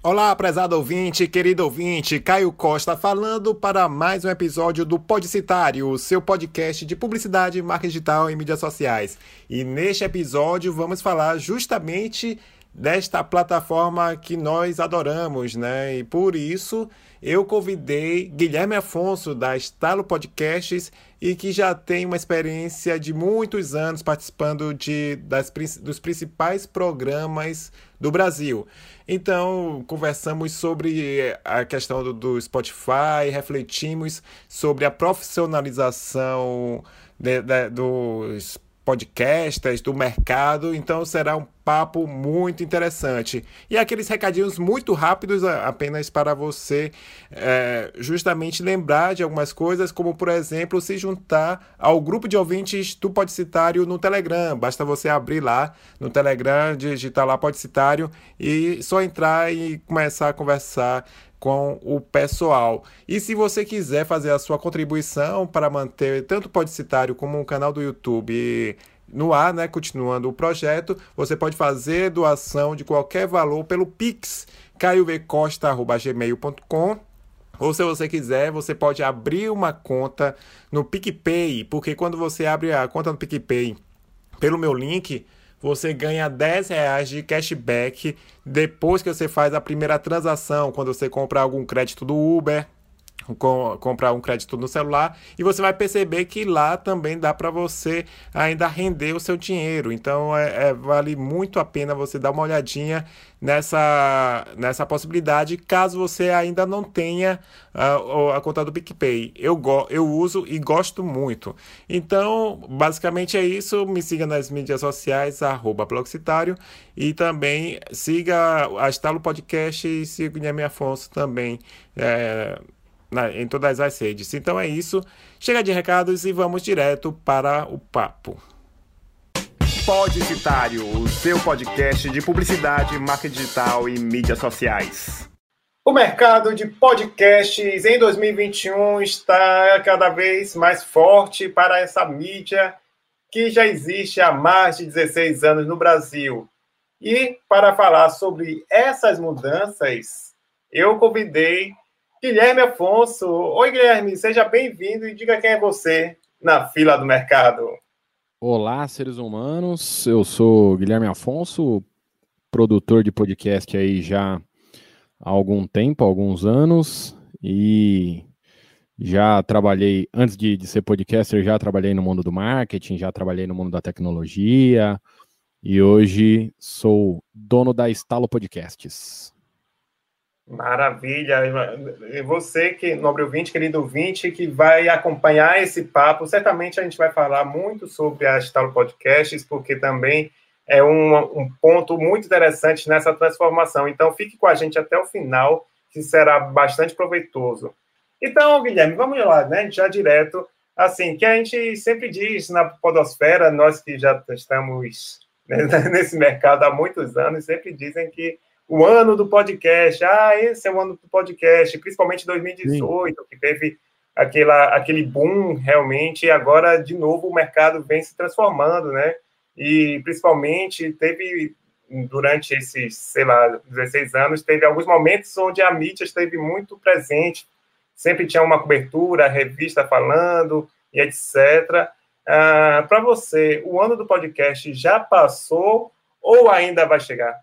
Olá, prezado ouvinte, querido ouvinte, Caio Costa falando para mais um episódio do Podcitário, seu podcast de publicidade, marketing digital e mídias sociais. E neste episódio vamos falar justamente desta plataforma que nós adoramos, né? E por isso eu convidei Guilherme Afonso da Estalo Podcasts e que já tem uma experiência de muitos anos participando de, das, dos principais programas do Brasil. Então, conversamos sobre a questão do, do Spotify, refletimos sobre a profissionalização de, de, dos podcasts, do mercado, então será um papo muito interessante. E aqueles recadinhos muito rápidos apenas para você é, justamente lembrar de algumas coisas, como por exemplo, se juntar ao grupo de ouvintes do Podcitário no Telegram. Basta você abrir lá no Telegram, digitar lá Podcitário e só entrar e começar a conversar com o pessoal. E se você quiser fazer a sua contribuição para manter tanto o Podcitário como o canal do YouTube no ar, né, continuando o projeto, você pode fazer doação de qualquer valor pelo Pix, caiovcosta.gmail.com ou se você quiser, você pode abrir uma conta no PicPay, porque quando você abre a conta no PicPay pelo meu link, você ganha 10 reais de cashback depois que você faz a primeira transação, quando você compra algum crédito do Uber, com, comprar um crédito no celular e você vai perceber que lá também dá para você ainda render o seu dinheiro. Então é, é, vale muito a pena você dar uma olhadinha nessa, nessa possibilidade, caso você ainda não tenha uh, a conta do PicPay. Eu, go eu uso e gosto muito. Então, basicamente é isso. Me siga nas mídias sociais, arroba Bloxitário, e também siga a Estalo Podcast e siga o Guilherme Afonso também. É, na, em todas as redes. Então é isso. Chega de recados e vamos direto para o papo. Podicitário, o seu podcast de publicidade, marketing digital e mídias sociais. O mercado de podcasts em 2021 está cada vez mais forte para essa mídia que já existe há mais de 16 anos no Brasil. E para falar sobre essas mudanças, eu convidei Guilherme Afonso. Oi, Guilherme, seja bem-vindo e diga quem é você na fila do mercado. Olá, seres humanos. Eu sou Guilherme Afonso, produtor de podcast aí já há algum tempo, alguns anos, e já trabalhei, antes de, de ser podcaster, já trabalhei no mundo do marketing, já trabalhei no mundo da tecnologia, e hoje sou dono da Estalo Podcasts. Maravilha. E você, que nobre ouvinte, querido ouvinte, que vai acompanhar esse papo, certamente a gente vai falar muito sobre a Estalo Podcasts, porque também é um, um, ponto muito interessante nessa transformação. Então, fique com a gente até o final, que será bastante proveitoso. Então, Guilherme, vamos lá, né? Já direto, assim, que a gente sempre diz na podosfera, nós que já estamos né, nesse mercado há muitos anos, sempre dizem que o ano do podcast. Ah, esse é o ano do podcast, principalmente 2018, Sim. que teve aquela, aquele boom realmente, e agora, de novo, o mercado vem se transformando, né? E principalmente teve, durante esses, sei lá, 16 anos, teve alguns momentos onde a mídia esteve muito presente, sempre tinha uma cobertura, revista falando, e etc. Ah, Para você, o ano do podcast já passou ou ainda vai chegar?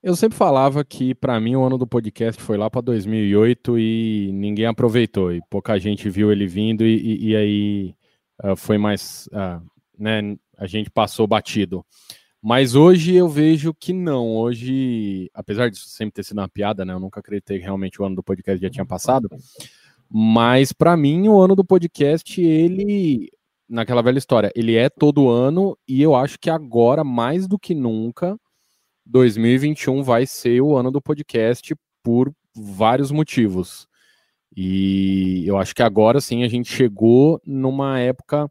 Eu sempre falava que, para mim, o ano do podcast foi lá para 2008 e ninguém aproveitou, e pouca gente viu ele vindo, e, e, e aí uh, foi mais. Uh, né, a gente passou batido. Mas hoje eu vejo que não. Hoje, apesar disso sempre ter sido uma piada, né? Eu nunca acreditei que realmente o ano do podcast já tinha passado. Mas para mim, o ano do podcast, ele. Naquela velha história, ele é todo ano, e eu acho que agora, mais do que nunca, 2021 vai ser o ano do podcast por vários motivos. E eu acho que agora sim a gente chegou numa época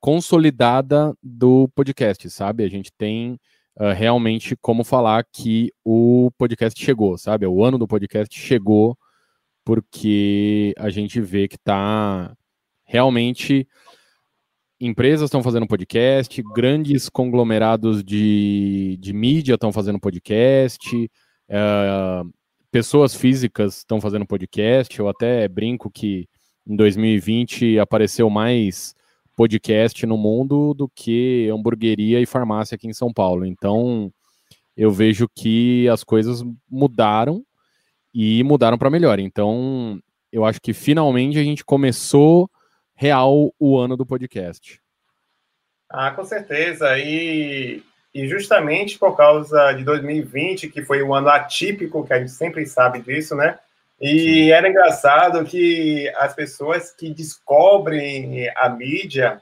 consolidada do podcast, sabe? A gente tem uh, realmente como falar que o podcast chegou, sabe? O ano do podcast chegou porque a gente vê que está realmente empresas estão fazendo podcast, grandes conglomerados de, de mídia estão fazendo podcast, Uh, pessoas físicas estão fazendo podcast. Eu até brinco que em 2020 apareceu mais podcast no mundo do que hamburgueria e farmácia aqui em São Paulo. Então, eu vejo que as coisas mudaram e mudaram para melhor. Então, eu acho que finalmente a gente começou real o ano do podcast. Ah, com certeza. E, e justamente por causa de 2020, que foi um ano atípico, que a gente sempre sabe disso, né? E Sim. era engraçado que as pessoas que descobrem a mídia,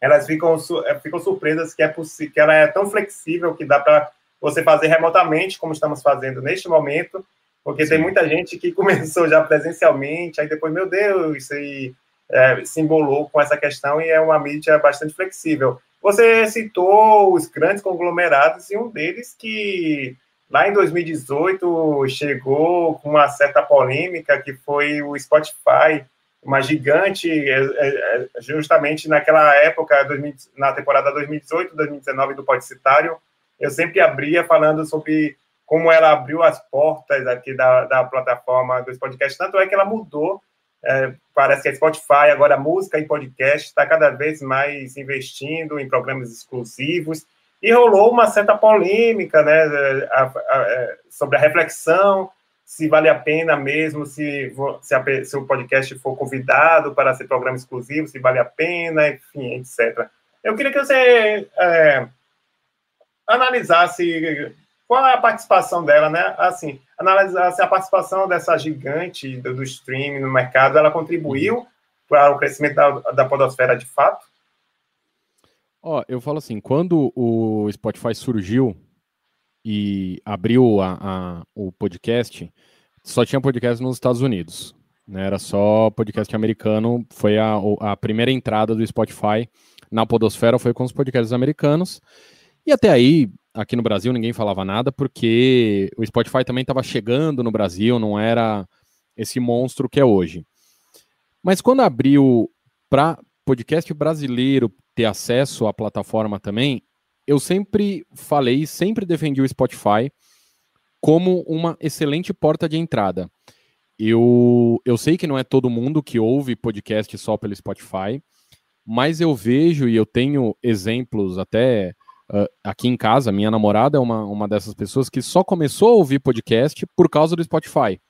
elas ficam, eh, ficam surpresas que, é que ela é tão flexível que dá para você fazer remotamente, como estamos fazendo neste momento, porque Sim. tem muita gente que começou já presencialmente, aí depois, meu Deus, isso aí é, se embolou com essa questão e é uma mídia bastante flexível. Você citou os grandes conglomerados e um deles que Lá em 2018 chegou com uma certa polêmica que foi o Spotify, uma gigante, é, é, é, justamente naquela época, na temporada 2018-2019 do Podcitário, eu sempre abria falando sobre como ela abriu as portas aqui da, da plataforma dos podcasts, tanto é que ela mudou, é, parece que a Spotify, agora música e podcast, está cada vez mais investindo em programas exclusivos, e rolou uma certa polêmica né, a, a, a, é, sobre a reflexão, se vale a pena mesmo, se, se, se, o podcast for convidado para ser programa exclusivo, se vale a pena, enfim, etc. Eu queria que você é, analisasse qual é a participação dela, né? Assim, analisasse a participação dessa gigante do, do streaming no mercado, ela contribuiu para o crescimento da, da podosfera de fato? Ó, eu falo assim, quando o Spotify surgiu e abriu a, a, o podcast, só tinha podcast nos Estados Unidos. Né? Era só podcast americano. Foi a, a primeira entrada do Spotify na podosfera foi com os podcasts americanos. E até aí, aqui no Brasil, ninguém falava nada, porque o Spotify também estava chegando no Brasil, não era esse monstro que é hoje. Mas quando abriu para podcast brasileiro ter acesso à plataforma também, eu sempre falei, sempre defendi o Spotify como uma excelente porta de entrada. Eu, eu sei que não é todo mundo que ouve podcast só pelo Spotify, mas eu vejo e eu tenho exemplos até uh, aqui em casa. Minha namorada é uma, uma dessas pessoas que só começou a ouvir podcast por causa do Spotify.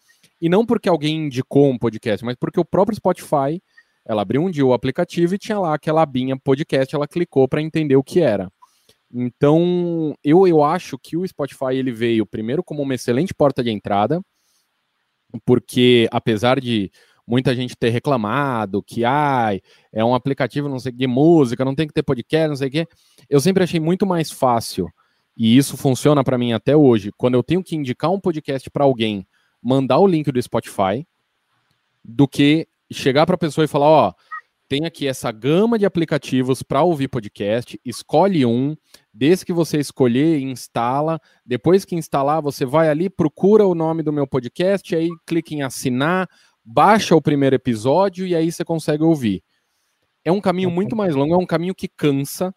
E não porque alguém indicou um podcast, mas porque o próprio Spotify ela abriu um dia o aplicativo e tinha lá aquela abinha podcast, ela clicou para entender o que era. Então, eu, eu acho que o Spotify ele veio primeiro como uma excelente porta de entrada, porque apesar de muita gente ter reclamado que ai, é um aplicativo não sei de música, não tem que ter podcast, não sei o quê, eu sempre achei muito mais fácil. E isso funciona para mim até hoje. Quando eu tenho que indicar um podcast para alguém, mandar o link do Spotify, do que chegar para a pessoa e falar: ó, tem aqui essa gama de aplicativos para ouvir podcast, escolhe um, desde que você escolher, instala. Depois que instalar, você vai ali, procura o nome do meu podcast, aí clica em assinar, baixa o primeiro episódio e aí você consegue ouvir. É um caminho muito mais longo, é um caminho que cansa,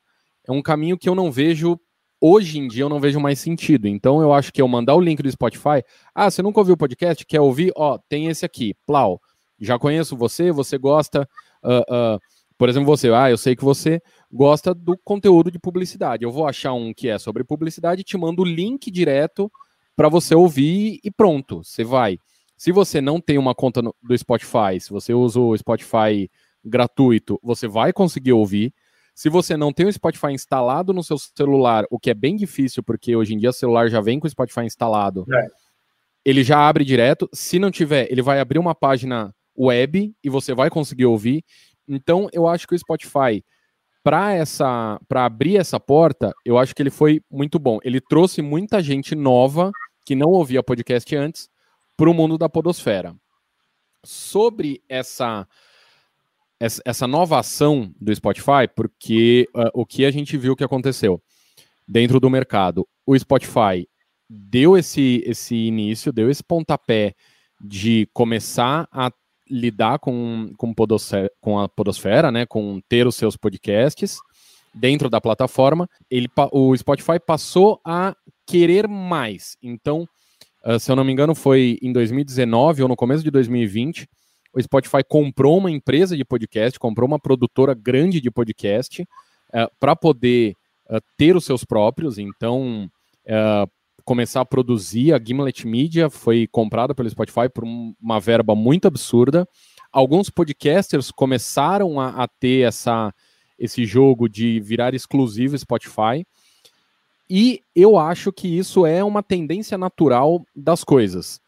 é um caminho que eu não vejo hoje em dia eu não vejo mais sentido. Então eu acho que eu mandar o link do Spotify, ah, você nunca ouviu o podcast, quer ouvir? Ó, tem esse aqui, plau já conheço você, você gosta, uh, uh, por exemplo, você, ah, eu sei que você gosta do conteúdo de publicidade. Eu vou achar um que é sobre publicidade e te mando o link direto para você ouvir e pronto, você vai. Se você não tem uma conta no, do Spotify, se você usa o Spotify gratuito, você vai conseguir ouvir. Se você não tem o Spotify instalado no seu celular, o que é bem difícil, porque hoje em dia o celular já vem com o Spotify instalado, é. ele já abre direto. Se não tiver, ele vai abrir uma página web e você vai conseguir ouvir. Então, eu acho que o Spotify, para essa, para abrir essa porta, eu acho que ele foi muito bom. Ele trouxe muita gente nova que não ouvia podcast antes para o mundo da podosfera. Sobre essa essa nova ação do Spotify, porque uh, o que a gente viu que aconteceu dentro do mercado, o Spotify deu esse, esse início, deu esse pontapé de começar a lidar com, com, com a podosfera, né, com ter os seus podcasts dentro da plataforma, ele, o Spotify passou a querer mais. Então, uh, se eu não me engano, foi em 2019 ou no começo de 2020, o Spotify comprou uma empresa de podcast, comprou uma produtora grande de podcast uh, para poder uh, ter os seus próprios. Então, começar a produzir. A Gimlet Media foi comprada pelo Spotify por uma verba muito absurda. Alguns podcasters começaram a, a ter essa, esse jogo de virar exclusivo Spotify. E eu acho que isso é uma tendência natural das coisas.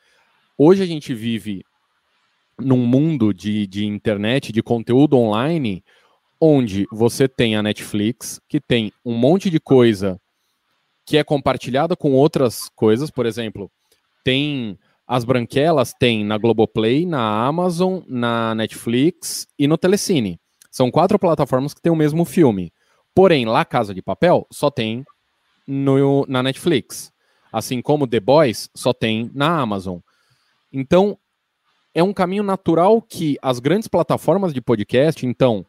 Hoje a gente vive num mundo de, de internet, de conteúdo online, onde você tem a Netflix, que tem um monte de coisa que é compartilhada com outras coisas, por exemplo, tem as branquelas, tem na Globoplay, na Amazon, na Netflix e no Telecine. São quatro plataformas que têm o mesmo filme. Porém, lá Casa de Papel só tem no, na Netflix. Assim como The Boys só tem na Amazon. Então, é um caminho natural que as grandes plataformas de podcast, então,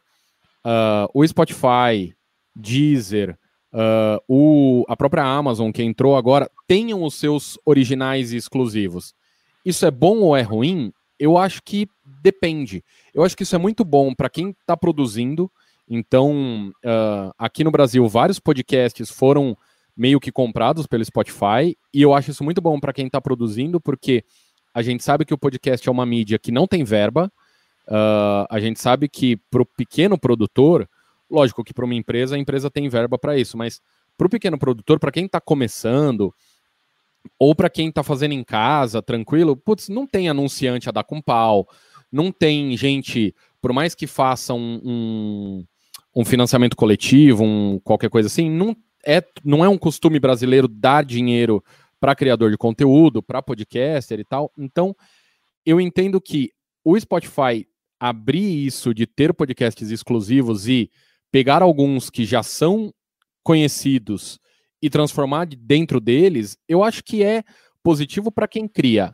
uh, o Spotify, Deezer, uh, o, a própria Amazon, que entrou agora, tenham os seus originais e exclusivos. Isso é bom ou é ruim? Eu acho que depende. Eu acho que isso é muito bom para quem está produzindo. Então, uh, aqui no Brasil, vários podcasts foram meio que comprados pelo Spotify, e eu acho isso muito bom para quem está produzindo, porque a gente sabe que o podcast é uma mídia que não tem verba, uh, a gente sabe que para o pequeno produtor, Lógico que para uma empresa, a empresa tem verba para isso, mas para o pequeno produtor, para quem está começando, ou para quem está fazendo em casa, tranquilo, putz, não tem anunciante a dar com pau, não tem gente, por mais que faça um, um, um financiamento coletivo, um, qualquer coisa assim, não é, não é um costume brasileiro dar dinheiro para criador de conteúdo, para podcaster e tal. Então, eu entendo que o Spotify abrir isso de ter podcasts exclusivos e pegar alguns que já são conhecidos e transformar dentro deles, eu acho que é positivo para quem cria.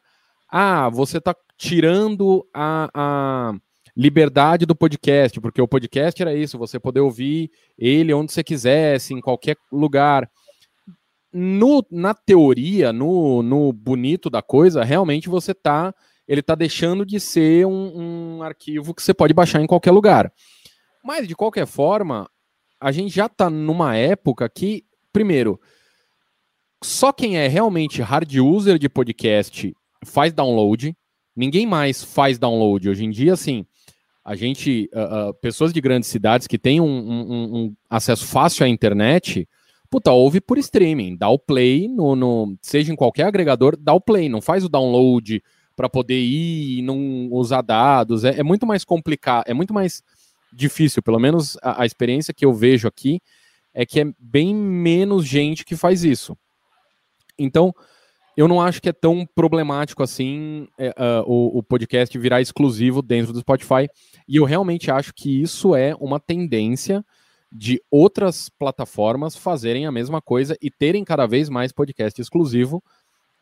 Ah, você está tirando a, a, liberdade do podcast, porque o podcast era isso, você poder ouvir ele onde você quisesse, em qualquer lugar. No, na teoria, no, no bonito da coisa, realmente você tá. Ele está deixando de ser um, um arquivo que você pode baixar em qualquer lugar. Mas, de qualquer forma, a gente já está numa época que, primeiro, só quem é realmente hard user de podcast faz download. Ninguém mais faz download. Hoje em dia, assim, a gente, uh, uh, pessoas de grandes cidades que têm um, um, um, acesso fácil à internet, puta, ouve por streaming, dá o play, no, no, seja em qualquer agregador, dá o play, não faz o download para poder ir e não usar dados. É, é muito mais complicado, é muito mais difícil, pelo menos a, a, experiência que eu vejo aqui é que é bem menos gente que faz isso. Então, eu não acho que é tão problemático assim uh, o, o, podcast virar exclusivo dentro do Spotify. E eu realmente acho que isso é uma tendência de outras plataformas fazerem a mesma coisa e terem cada vez mais podcast exclusivo,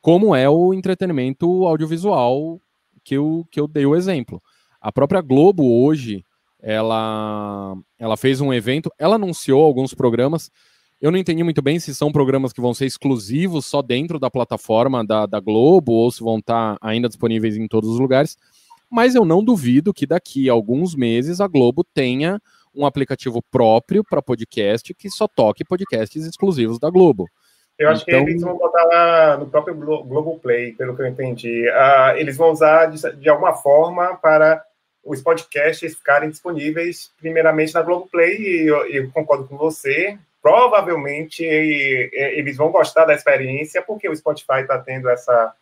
como é o entretenimento audiovisual que eu, que eu dei o exemplo. A própria Globo hoje ela, ela fez um evento, ela anunciou alguns programas. Eu não entendi muito bem se são programas que vão ser exclusivos só dentro da plataforma da, da Globo ou se vão estar ainda disponíveis em todos os lugares. Mas eu não duvido que daqui a alguns meses a Globo tenha um aplicativo próprio para podcast que só toque podcasts exclusivos da Globo. Eu acho então... que eles vão botar no próprio Globoplay, pelo que eu entendi. Uh, eles vão usar de, de alguma forma para os podcasts ficarem disponíveis primeiramente na Globoplay, e eu, eu concordo com você. Provavelmente eles vão gostar da experiência, porque o Spotify está tendo essa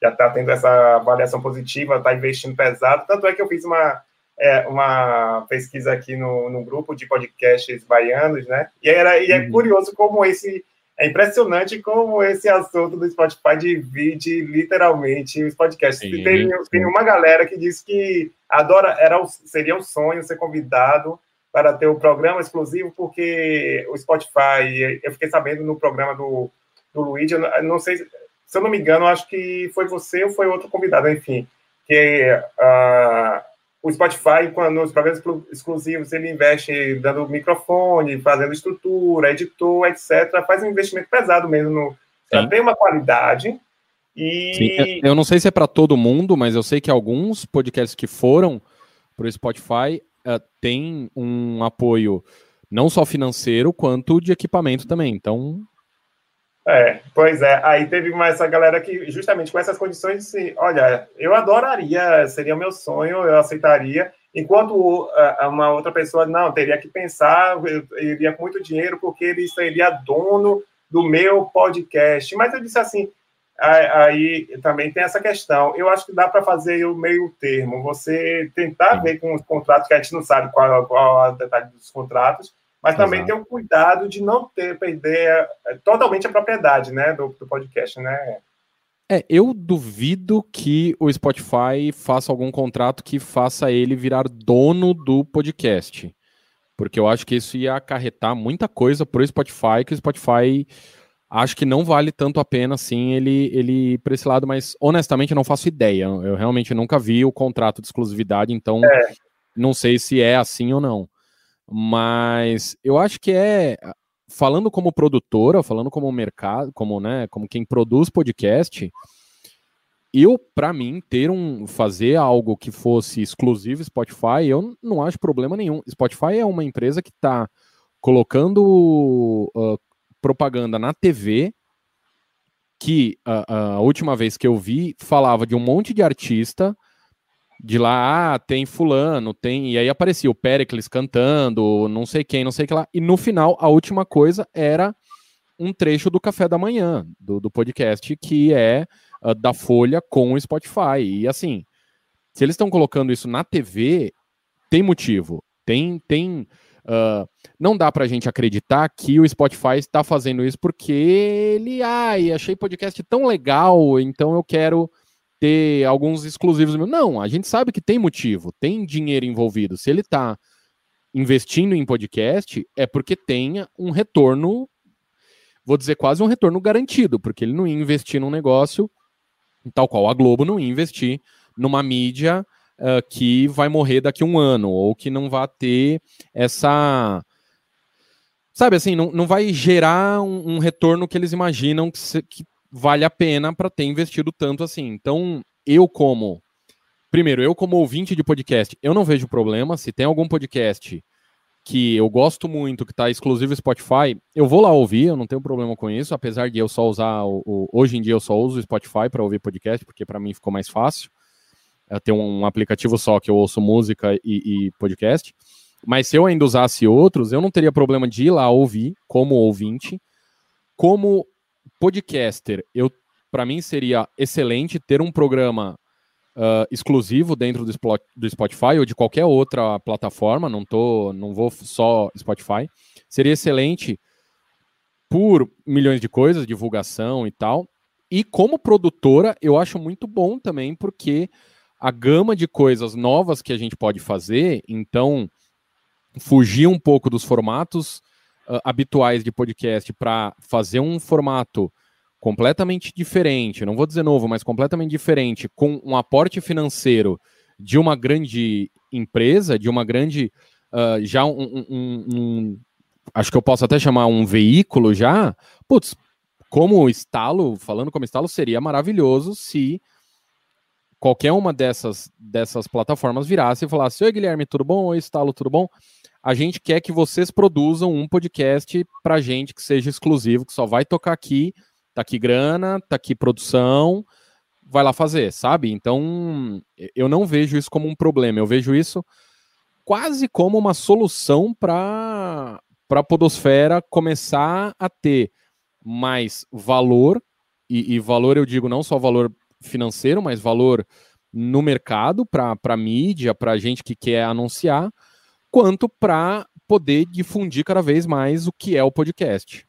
já está tendo essa avaliação positiva, está investindo pesado. Tanto é que eu fiz uma, é, uma pesquisa aqui no, no grupo de podcasts baianos, né? E, era, e é uhum. curioso como esse é impressionante como esse assunto do Spotify divide literalmente os podcasts. Tem, tem, uma galera que diz que adora, era, seria um sonho ser convidado para ter o um programa exclusivo, porque o Spotify, eu fiquei sabendo no programa do, do Luigi, eu não sei, se eu não me engano, acho que foi você ou foi outro convidado, enfim, que uh, o Spotify, quando nos programas exclusivos, ele investe dando microfone, fazendo estrutura, editor, etc. Faz um investimento pesado mesmo para ter uma qualidade. E... Sim, eu não sei se é para todo mundo, mas eu sei que alguns podcasts que foram para o Spotify uh, têm um apoio não só financeiro, quanto de equipamento também. Então. É, pois é. Aí teve mais essa galera que, justamente com essas condições, disse: olha, eu adoraria, seria meu sonho, eu aceitaria. Enquanto uh, uma outra pessoa, não, teria que pensar, eu iria com muito dinheiro, porque ele seria dono do meu podcast. Mas eu disse assim: aí também tem essa questão. Eu acho que dá para fazer o meio termo, você tentar ver com os contratos, que a gente não sabe qual, qual é o detalhe dos contratos, mas também Exato. ter o cuidado de não ter, perder é, totalmente a propriedade né, do, do podcast, né? É, eu duvido que o Spotify faça algum contrato que faça ele virar dono do podcast. Porque eu acho que isso ia acarretar muita coisa para o Spotify, que o Spotify acho que não vale tanto a pena assim ele ele para esse lado, mas honestamente eu não faço ideia. Eu realmente nunca vi o contrato de exclusividade, então é. não sei se é assim ou não. Mas eu acho que é falando como produtora, falando como mercado, como né, como quem produz podcast, eu para mim ter um fazer algo que fosse exclusivo Spotify, eu não acho problema nenhum. Spotify é uma empresa que está colocando uh, propaganda na TV que a, a, última vez que eu vi falava de um monte de artista de lá, ah, tem fulano, tem, e aí aparecia o Pericles cantando, não sei quem, não sei que lá, e no final a última coisa era um trecho do café da manhã, do, do podcast, que é uh, da Folha com o Spotify, e assim, se eles estão colocando isso na TV, tem motivo, tem, tem Uh, não dá para a gente acreditar que o Spotify está fazendo isso porque ele, ai, achei podcast tão legal, então eu quero ter alguns exclusivos. Não, a gente sabe que tem motivo, tem dinheiro envolvido. Se ele está investindo em podcast, é porque tem um retorno, vou dizer quase um retorno garantido, porque ele não ia investir num negócio tal qual a Globo não ia investir numa mídia uh, que vai morrer daqui a um ano, ou que não vai ter essa. Sabe assim, não, não vai gerar um, um retorno que eles imaginam que, se, que vale a pena para ter investido tanto assim. Então, eu como. Primeiro, eu como ouvinte de podcast, eu não vejo problema. Se tem algum podcast que eu gosto muito, que está exclusivo Spotify, eu vou lá ouvir, eu não tenho problema com isso, apesar de eu só usar o, o hoje em dia eu só uso o Spotify para ouvir podcast, porque para mim ficou mais fácil é, ter um aplicativo só que eu ouço música e, e, podcast. Mas se eu ainda usasse outros, eu não teria problema de ir lá ouvir como ouvinte. Como podcaster, eu para mim seria excelente ter um programa uh, exclusivo dentro do, do Spotify ou de qualquer outra plataforma. Não tô, não vou só Spotify. Seria excelente por milhões de coisas, divulgação e tal. E como produtora, eu acho muito bom também, porque a gama de coisas novas que a gente pode fazer, então fugir um pouco dos formatos uh, habituais de podcast para fazer um formato completamente diferente, não vou dizer novo, mas completamente diferente, com um aporte financeiro de uma grande empresa, de uma grande, uh, já um, um, um, acho que eu posso até chamar um veículo já, putz, como estalo, falando como estalo, seria maravilhoso se qualquer uma dessas, dessas plataformas virasse e falasse: Oi, Guilherme, tudo bom? Oi, Estalo, tudo bom? A gente quer que vocês produzam um podcast pra gente que seja exclusivo, que só vai tocar aqui. Tá aqui grana, tá aqui produção, vai lá fazer, sabe? Então, eu não vejo isso como um problema, eu vejo isso quase como uma solução para a Podosfera começar a ter mais valor, e, e valor eu digo não só valor financeiro, mas valor no mercado para mídia, para gente que quer anunciar, quanto para poder difundir cada vez mais o que é o podcast.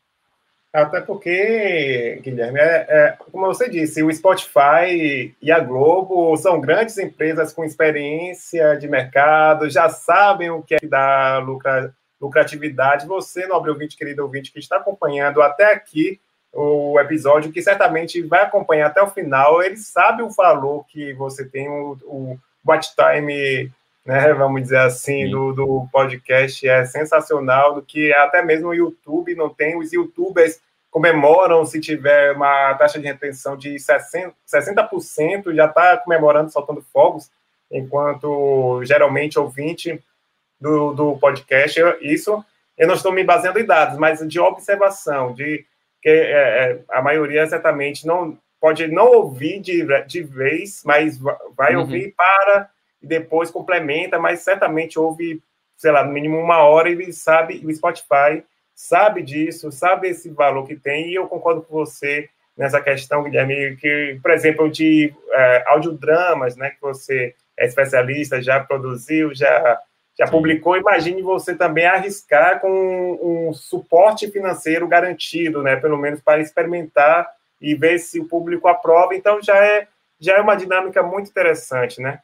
Até porque, Guilherme, é, é, como você disse, o Spotify e a Globo são grandes empresas com experiência de mercado, já sabem o que é dar lucra, lucratividade. Você, nobre ouvinte, querido ouvinte, que está acompanhando até aqui, o episódio, que certamente vai acompanhar até o final, ele sabe o valor que você tem, o, o watch time, né, vamos dizer assim, do, do podcast é sensacional, do que até mesmo o YouTube não tem, os youtubers comemoram se tiver uma taxa de retenção de 60%, 60% já está comemorando, soltando fogos, enquanto geralmente ouvinte do, do podcast, isso eu não estou me baseando em dados, mas de observação, de que é, é, a maioria certamente não pode não ouvir de, de vez, mas vai uhum. ouvir para e depois complementa, mas certamente ouve, sei lá, no mínimo uma hora e sabe, o Spotify sabe disso, sabe esse valor que tem, e eu concordo com você nessa questão, Guilherme, que, por exemplo, de é, audiodramas, né, que você é especialista, já produziu, já, já publicou, imagine você também arriscar com um, suporte financeiro garantido, né, pelo menos para experimentar e ver se o público aprova. Então já é já é uma dinâmica muito interessante, né?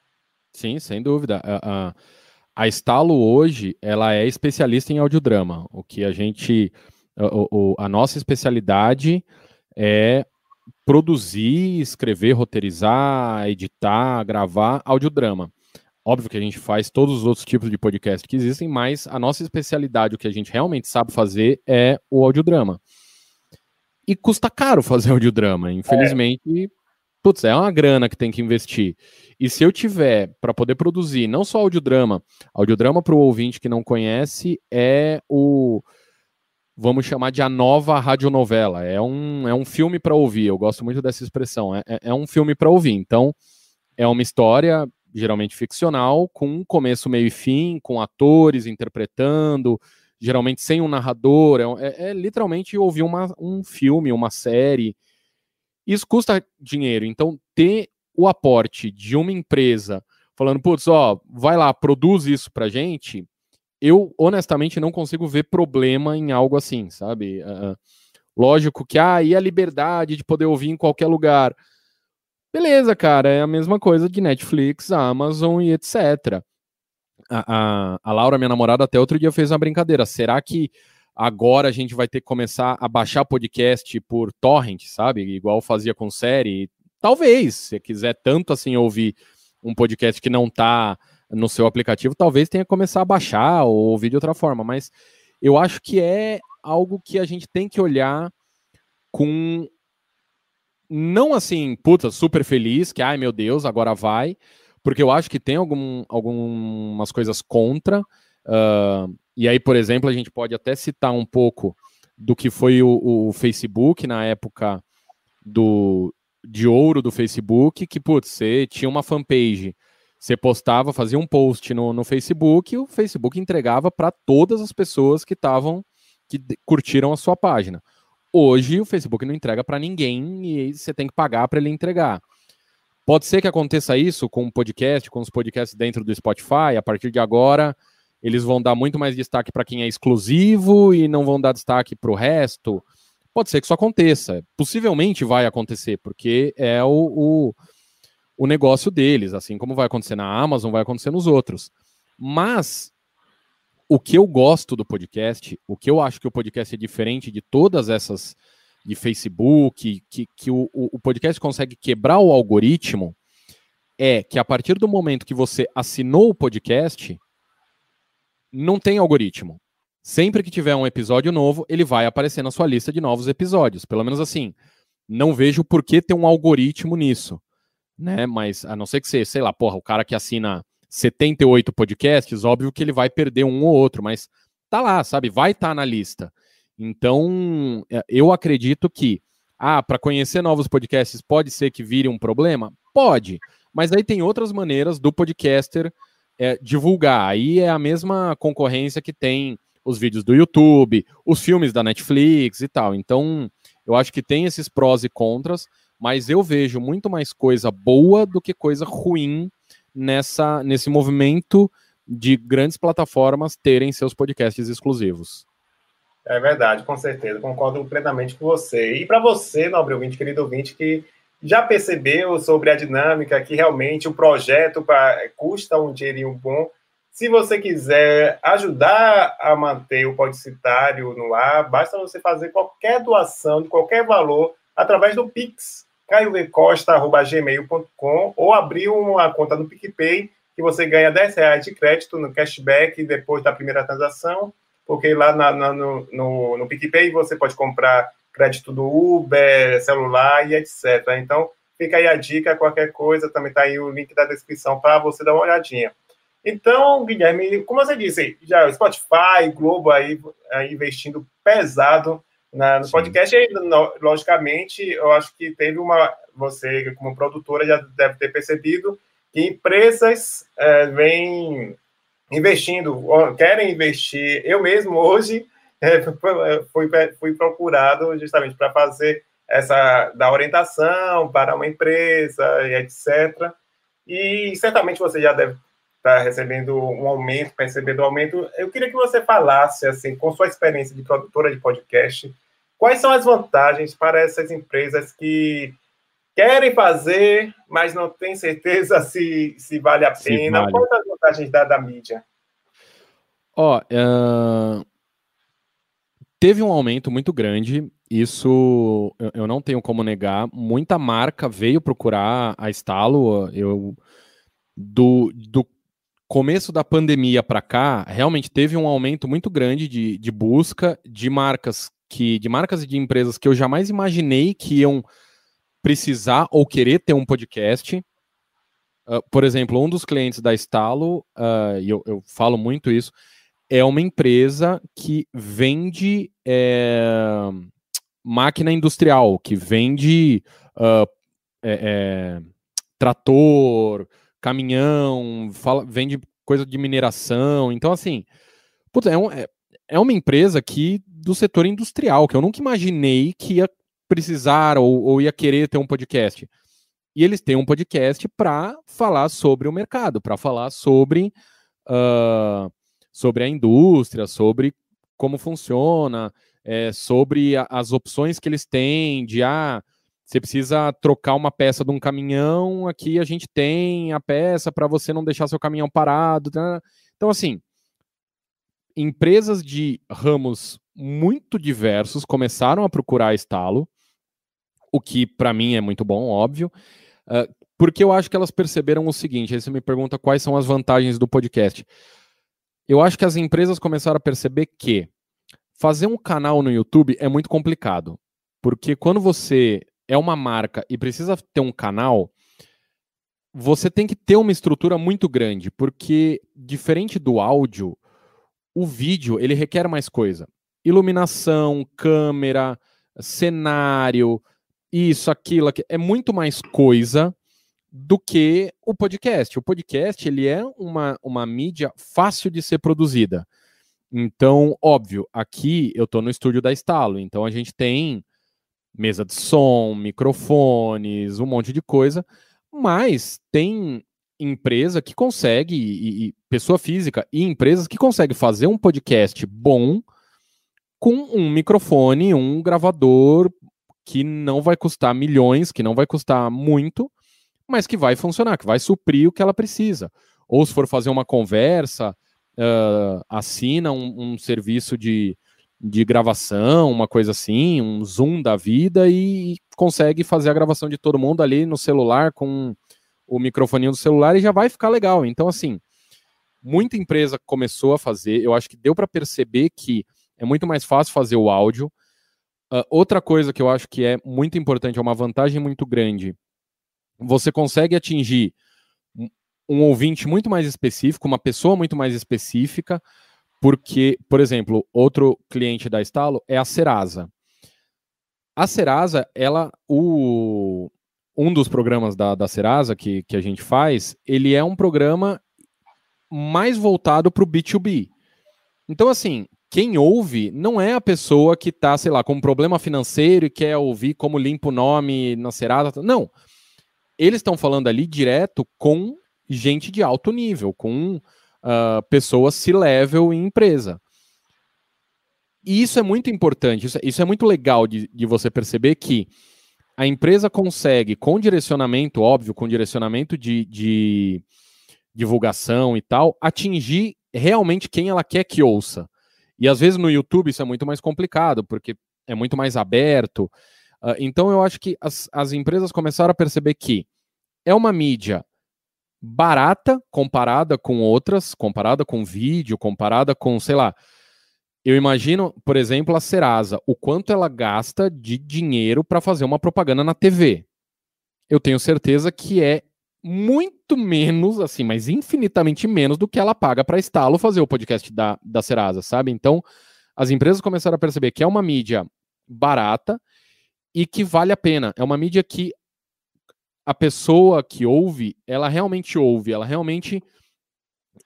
Sim, sem dúvida. A, a, a Estalo hoje ela é especialista em audiodrama. O que a gente o, a nossa especialidade é produzir, escrever, roteirizar, editar, gravar audiodrama. Óbvio que a gente faz todos os outros tipos de podcast que existem, mas a nossa especialidade, o que a gente realmente sabe fazer é o audiodrama. E custa caro fazer audiodrama. Infelizmente, é. putz, é uma grana que tem que investir. E se eu tiver para poder produzir não só audiodrama, audiodrama para o ouvinte que não conhece é o vamos chamar de a nova radionovela. É um, é um filme para ouvir. Eu gosto muito dessa expressão. É, é, é um filme para ouvir. Então, é uma história geralmente ficcional, com começo, meio e fim, com atores interpretando, geralmente sem um narrador, é, é, é literalmente ouvir uma, um filme, uma série. Isso custa dinheiro, então ter o aporte de uma empresa falando, putz, ó, vai lá, produz isso pra gente, eu honestamente não consigo ver problema em algo assim, sabe? Uh, lógico que, ah, e a liberdade de poder ouvir em qualquer lugar. Beleza, cara, é a mesma coisa de Netflix, Amazon e etc a, a, a Laura, minha namorada, até outro dia fez uma brincadeira. Será que agora a gente vai ter que começar a baixar podcast por torrent, sabe? Igual fazia com série. Talvez, se quiser tanto assim ouvir um podcast que não tá no seu aplicativo, talvez tenha que começar a baixar ou ouvir de outra forma, mas eu acho que é algo que a gente tem que olhar com não assim, puta, super feliz, que ai meu Deus, agora vai, porque eu acho que tem algum, algumas coisas contra. Uh, e aí, por exemplo, a gente pode até citar um pouco do que foi o, o Facebook na época do de ouro do Facebook, que, putz, você tinha uma fanpage, você postava, fazia um post no, no Facebook, e o Facebook entregava para todas as pessoas que estavam, que curtiram a sua página. Hoje, o Facebook não entrega para ninguém e você tem que pagar para ele entregar. Pode ser que aconteça isso com o podcast, com os podcasts dentro do Spotify. A partir de agora, eles vão dar muito mais destaque para quem é exclusivo e não vão dar destaque para o resto. Pode ser que isso aconteça. Possivelmente vai acontecer, porque é o, o, o negócio deles. Assim como vai acontecer na Amazon, vai acontecer nos outros. Mas o que eu gosto do podcast, o que eu acho que o podcast é diferente de todas essas de Facebook, que, que o, o podcast consegue quebrar o algoritmo, é que a partir do momento que você assinou o podcast, não tem algoritmo. Sempre que tiver um episódio novo, ele vai aparecer na sua lista de novos episódios. Pelo menos assim. Não vejo por que ter um algoritmo nisso. Né? Mas a não ser que você, sei lá, porra, o cara que assina 78 podcasts, óbvio que ele vai perder um ou outro, mas tá lá, sabe? Vai estar tá na lista. Então, é, eu acredito que, ah, para conhecer novos podcasts pode ser que vire um problema? Pode, mas aí tem outras maneiras do podcaster é, divulgar. Aí é a mesma concorrência que tem os vídeos do YouTube, os filmes da Netflix e tal. Então, eu acho que tem esses prós e contras, mas eu vejo muito mais coisa boa do que coisa ruim nessa nesse movimento de grandes plataformas terem seus podcasts exclusivos. É verdade, com certeza, concordo plenamente com você. E para você, nobre ouvinte, querido ouvinte, que já percebeu sobre a dinâmica, que realmente o projeto pra, custa um dinheirinho bom, se você quiser ajudar a manter o Podcitário no ar, basta você fazer qualquer doação de qualquer valor através do Pix, caiovecosta.gmail.com ou abrir uma conta no PicPay, que você ganha 10 reais de crédito no cashback depois da primeira transação porque lá na, na, no, no, no PicPay você pode comprar crédito do Uber, celular e etc. Então, fica aí a dica, qualquer coisa, também está aí o link da descrição para você dar uma olhadinha. Então, Guilherme, como você disse, já Spotify, Globo aí, aí investindo pesado na, no Sim. podcast, e logicamente, eu acho que teve uma, você como produtora já deve ter percebido que empresas é, vêm investindo, querem investir. Eu mesmo hoje é, fui, fui procurado justamente para fazer essa da orientação para uma empresa e etc. E certamente você já deve estar recebendo um aumento, percebendo um aumento. Eu queria que você falasse, assim, com sua experiência de produtora de podcast, quais são as vantagens para essas empresas que querem fazer, mas não têm certeza se, se vale a pena? Vale. Quais as vantagens da, da mídia? Ó, uh, teve um aumento muito grande, isso eu, eu, não tenho como negar. Muita marca veio procurar a Estalo. Eu, do, do começo da pandemia para cá, realmente teve um aumento muito grande de, de busca de marcas que de marcas e de empresas que eu jamais imaginei que iam precisar ou querer ter um podcast. Uh, por exemplo, um dos clientes da Estalo, uh, e eu, eu falo muito isso, é uma empresa que vende é, máquina industrial, que vende uh, é, é, trator, caminhão, fala, vende coisa de mineração. Então, assim, putz, é, um, é, é uma empresa que do setor industrial, que eu nunca imaginei que ia precisar ou, ou ia querer ter um podcast. E eles têm um podcast para falar sobre o mercado, para falar sobre uh, sobre a indústria, sobre como funciona, é, sobre a, as opções que eles têm de ah, você precisa trocar uma peça de um caminhão, aqui a gente tem a peça para você não deixar seu caminhão parado. Tá? Então, assim, empresas de ramos muito diversos começaram a procurar estalo, o que para mim é muito bom, óbvio, uh, porque eu acho que elas perceberam o seguinte: aí você me pergunta quais são as vantagens do podcast eu acho que as empresas começaram a perceber que fazer um canal no YouTube é muito complicado. Porque quando você é uma marca e precisa ter um canal, você tem que ter uma estrutura muito grande, porque diferente do áudio, o vídeo ele requer mais coisa. Iluminação, câmera, cenário, isso, aquilo, aquilo. é muito mais coisa do que o podcast. O podcast ele é uma, uma mídia fácil de ser produzida. Então, óbvio, aqui eu estou no estúdio da Estalo, então a gente tem mesa de som, microfones, um monte de coisa, mas tem empresa que consegue, e, e pessoa física e empresas que conseguem fazer um podcast bom com um microfone, um gravador que não vai custar milhões, que não vai custar muito, mas que vai funcionar, que vai suprir o que ela precisa. Ou se for fazer uma conversa, uh, assina um, um, serviço de, de gravação, uma coisa assim, um Zoom da vida e consegue fazer a gravação de todo mundo ali no celular com o microfoninho do celular e já vai ficar legal. Então, assim, muita empresa começou a fazer, eu acho que deu para perceber que é muito mais fácil fazer o áudio. Uh, outra coisa que eu acho que é muito importante, é uma vantagem muito grande você consegue atingir um ouvinte muito mais específico, uma pessoa muito mais específica, porque, por exemplo, outro cliente da Estalo é a Serasa. A Serasa, ela, o, um dos programas da, da Serasa que, que a gente faz, ele é um programa mais voltado para o B2B. Então, assim, quem ouve não é a pessoa que está, sei lá, com um problema financeiro e quer ouvir como limpa o nome na Serasa. Não eles estão falando ali direto com gente de alto nível, com uh, pessoas C-level em empresa. E isso é muito importante, isso é, isso é muito legal de, de você perceber que a empresa consegue, com direcionamento, óbvio, com direcionamento de, de divulgação e tal, atingir realmente quem ela quer que ouça. E às vezes no YouTube isso é muito mais complicado, porque é muito mais aberto. Uh, então eu acho que as, as empresas começaram a perceber que é uma mídia barata comparada com outras, comparada com vídeo, comparada com, sei lá, Eu imagino, por exemplo, a Serasa, o quanto ela gasta de dinheiro para fazer uma propaganda na TV. Eu tenho certeza que é muito menos, assim, mas infinitamente menos do que ela paga para Estalo fazer o podcast da, da Serasa, sabe? Então, as empresas começaram a perceber que é uma mídia barata e que vale a pena. É uma mídia que a pessoa que ouve, ela realmente ouve, ela realmente.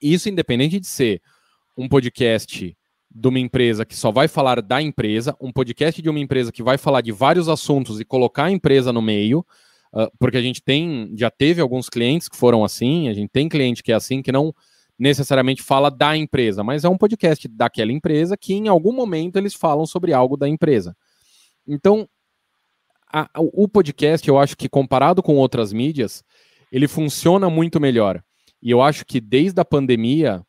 Isso independente de ser um podcast de uma empresa que só vai falar da empresa, um podcast de uma empresa que vai falar de vários assuntos e colocar a empresa no meio, uh, porque a gente tem, já teve alguns clientes que foram assim, a gente tem cliente que é assim, que não necessariamente fala da empresa, mas é um podcast daquela empresa que em algum momento eles falam sobre algo da empresa. Então, a, o podcast, eu acho que comparado com outras mídias, ele funciona muito melhor. E eu acho que desde a pandemia,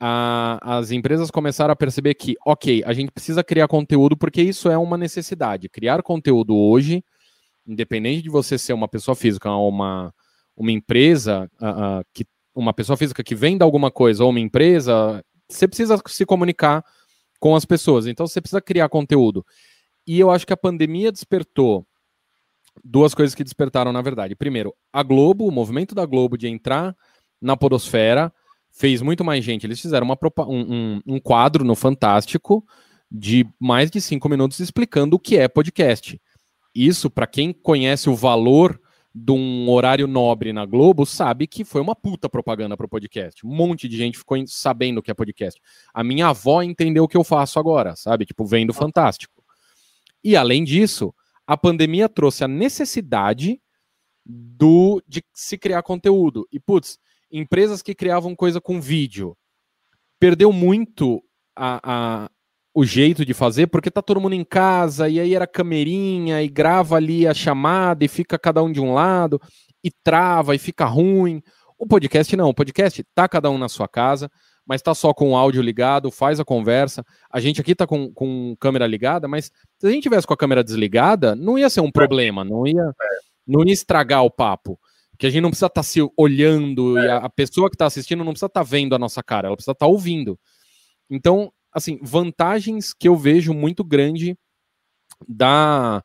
a, as empresas começaram a perceber que, ok, a gente precisa criar conteúdo porque isso é uma necessidade. Criar conteúdo hoje independente de você ser uma pessoa física ou uma, uma empresa, uh, uh, que, uma pessoa física que venda alguma coisa ou uma empresa, você precisa se comunicar com as pessoas. Então você precisa criar conteúdo. E eu acho que a pandemia despertou duas coisas que despertaram, na verdade. Primeiro, a Globo, o movimento da Globo de entrar na podosfera, fez muito mais gente. Eles fizeram uma, um, um, um quadro no Fantástico de mais de cinco minutos explicando o que é podcast. Isso, para quem conhece o valor de um horário nobre na Globo, sabe que foi uma puta propaganda para o podcast. Um monte de gente ficou sabendo o que é podcast. A minha avó entendeu o que eu faço agora, sabe? Tipo, vendo fantástico. E além disso, a pandemia trouxe a necessidade do de se criar conteúdo. E putz, empresas que criavam coisa com vídeo perdeu muito a, a, o jeito de fazer, porque tá todo mundo em casa, e aí era camerinha, e grava ali a chamada, e fica cada um de um lado, e trava, e fica ruim. O podcast não, o podcast tá cada um na sua casa, mas tá só com o áudio ligado, faz a conversa. A gente aqui tá com, com câmera ligada, mas se a gente tivesse com a câmera desligada, não ia ser um problema, não ia, não ia estragar o papo. Que a gente não precisa estar tá se olhando, e a, a pessoa que está assistindo não precisa estar tá vendo a nossa cara, ela precisa estar tá ouvindo. Então, assim, vantagens que eu vejo muito grande da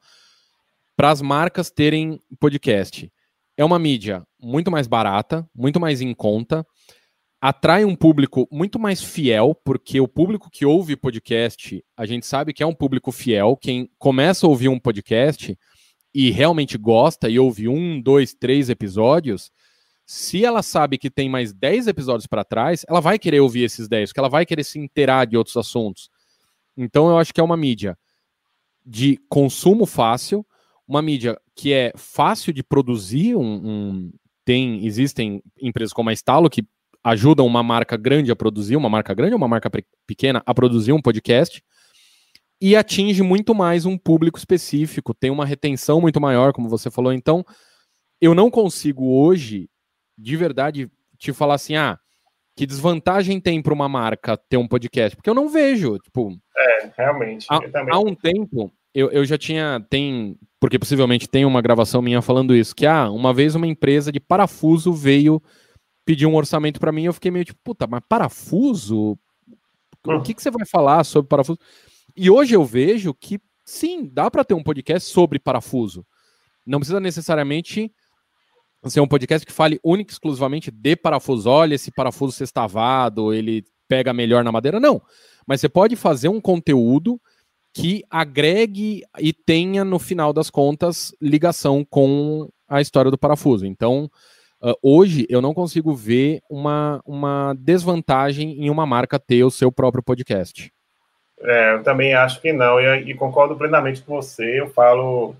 para as marcas terem podcast. É uma mídia muito mais barata, muito mais em conta, atrai um público muito mais fiel, porque o público que ouve podcast, a gente sabe que é um público fiel. Quem começa a ouvir um podcast e realmente gosta e ouve um, dois, três episódios, se ela sabe que tem mais 10 episódios para trás, ela vai querer ouvir esses 10, porque ela vai querer se inteirar de outros assuntos. Então eu acho que é uma mídia de consumo fácil, uma mídia que é fácil de produzir, um, um, tem existem empresas como a Estalo que ajudam uma marca grande a produzir, uma marca grande ou uma marca pequena a produzir um podcast e atinge muito mais um público específico, tem uma retenção muito maior, como você falou. Então, eu não consigo hoje de verdade te falar assim, ah, que desvantagem tem para uma marca ter um podcast? Porque eu não vejo, tipo... É, realmente. Há, há um tempo, eu, eu já tinha, tem, porque possivelmente tem uma gravação minha falando isso, que, ah, uma vez uma empresa de parafuso veio pedir um orçamento para mim, eu fiquei meio tipo, puta, mas parafuso? O que, que você vai falar sobre parafuso? E hoje eu vejo que, sim, dá para ter um podcast sobre parafuso. Não precisa necessariamente ser um podcast que fale única e exclusivamente de parafuso. Olha, esse parafuso sextavado, ele pega melhor na madeira. Não. Mas você pode fazer um conteúdo que agregue e tenha, no final das contas, ligação com a história do parafuso. Então, uh, hoje eu não consigo ver uma, uma desvantagem em uma marca ter o seu próprio podcast. É, eu também acho que não, e, e concordo plenamente com você. Eu falo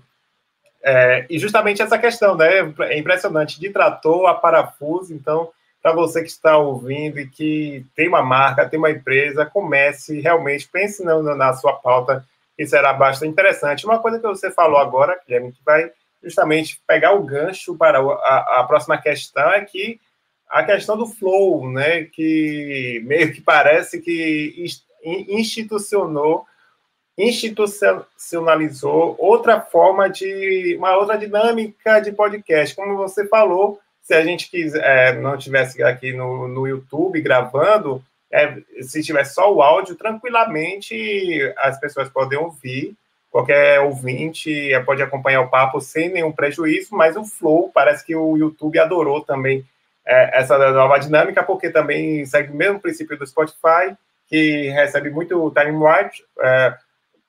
é, e justamente essa questão, né? É impressionante, de trator a parafuso. Então, para você que está ouvindo e que tem uma marca, tem uma empresa, comece realmente, pense na, na sua pauta, que será bastante interessante. Uma coisa que você falou agora, Guilherme, que vai justamente pegar o gancho para a, a próxima questão, é que a questão do flow, né? Que meio que parece que institucionou institucionalizou outra forma de uma outra dinâmica de podcast, como você falou. Se a gente quiser, é, não tivesse aqui no, no YouTube gravando, é, se tiver só o áudio, tranquilamente as pessoas podem ouvir, qualquer ouvinte pode acompanhar o papo sem nenhum prejuízo, mas o Flow parece que o YouTube adorou também é, essa nova dinâmica, porque também segue o mesmo princípio do Spotify, que recebe muito time watch, é,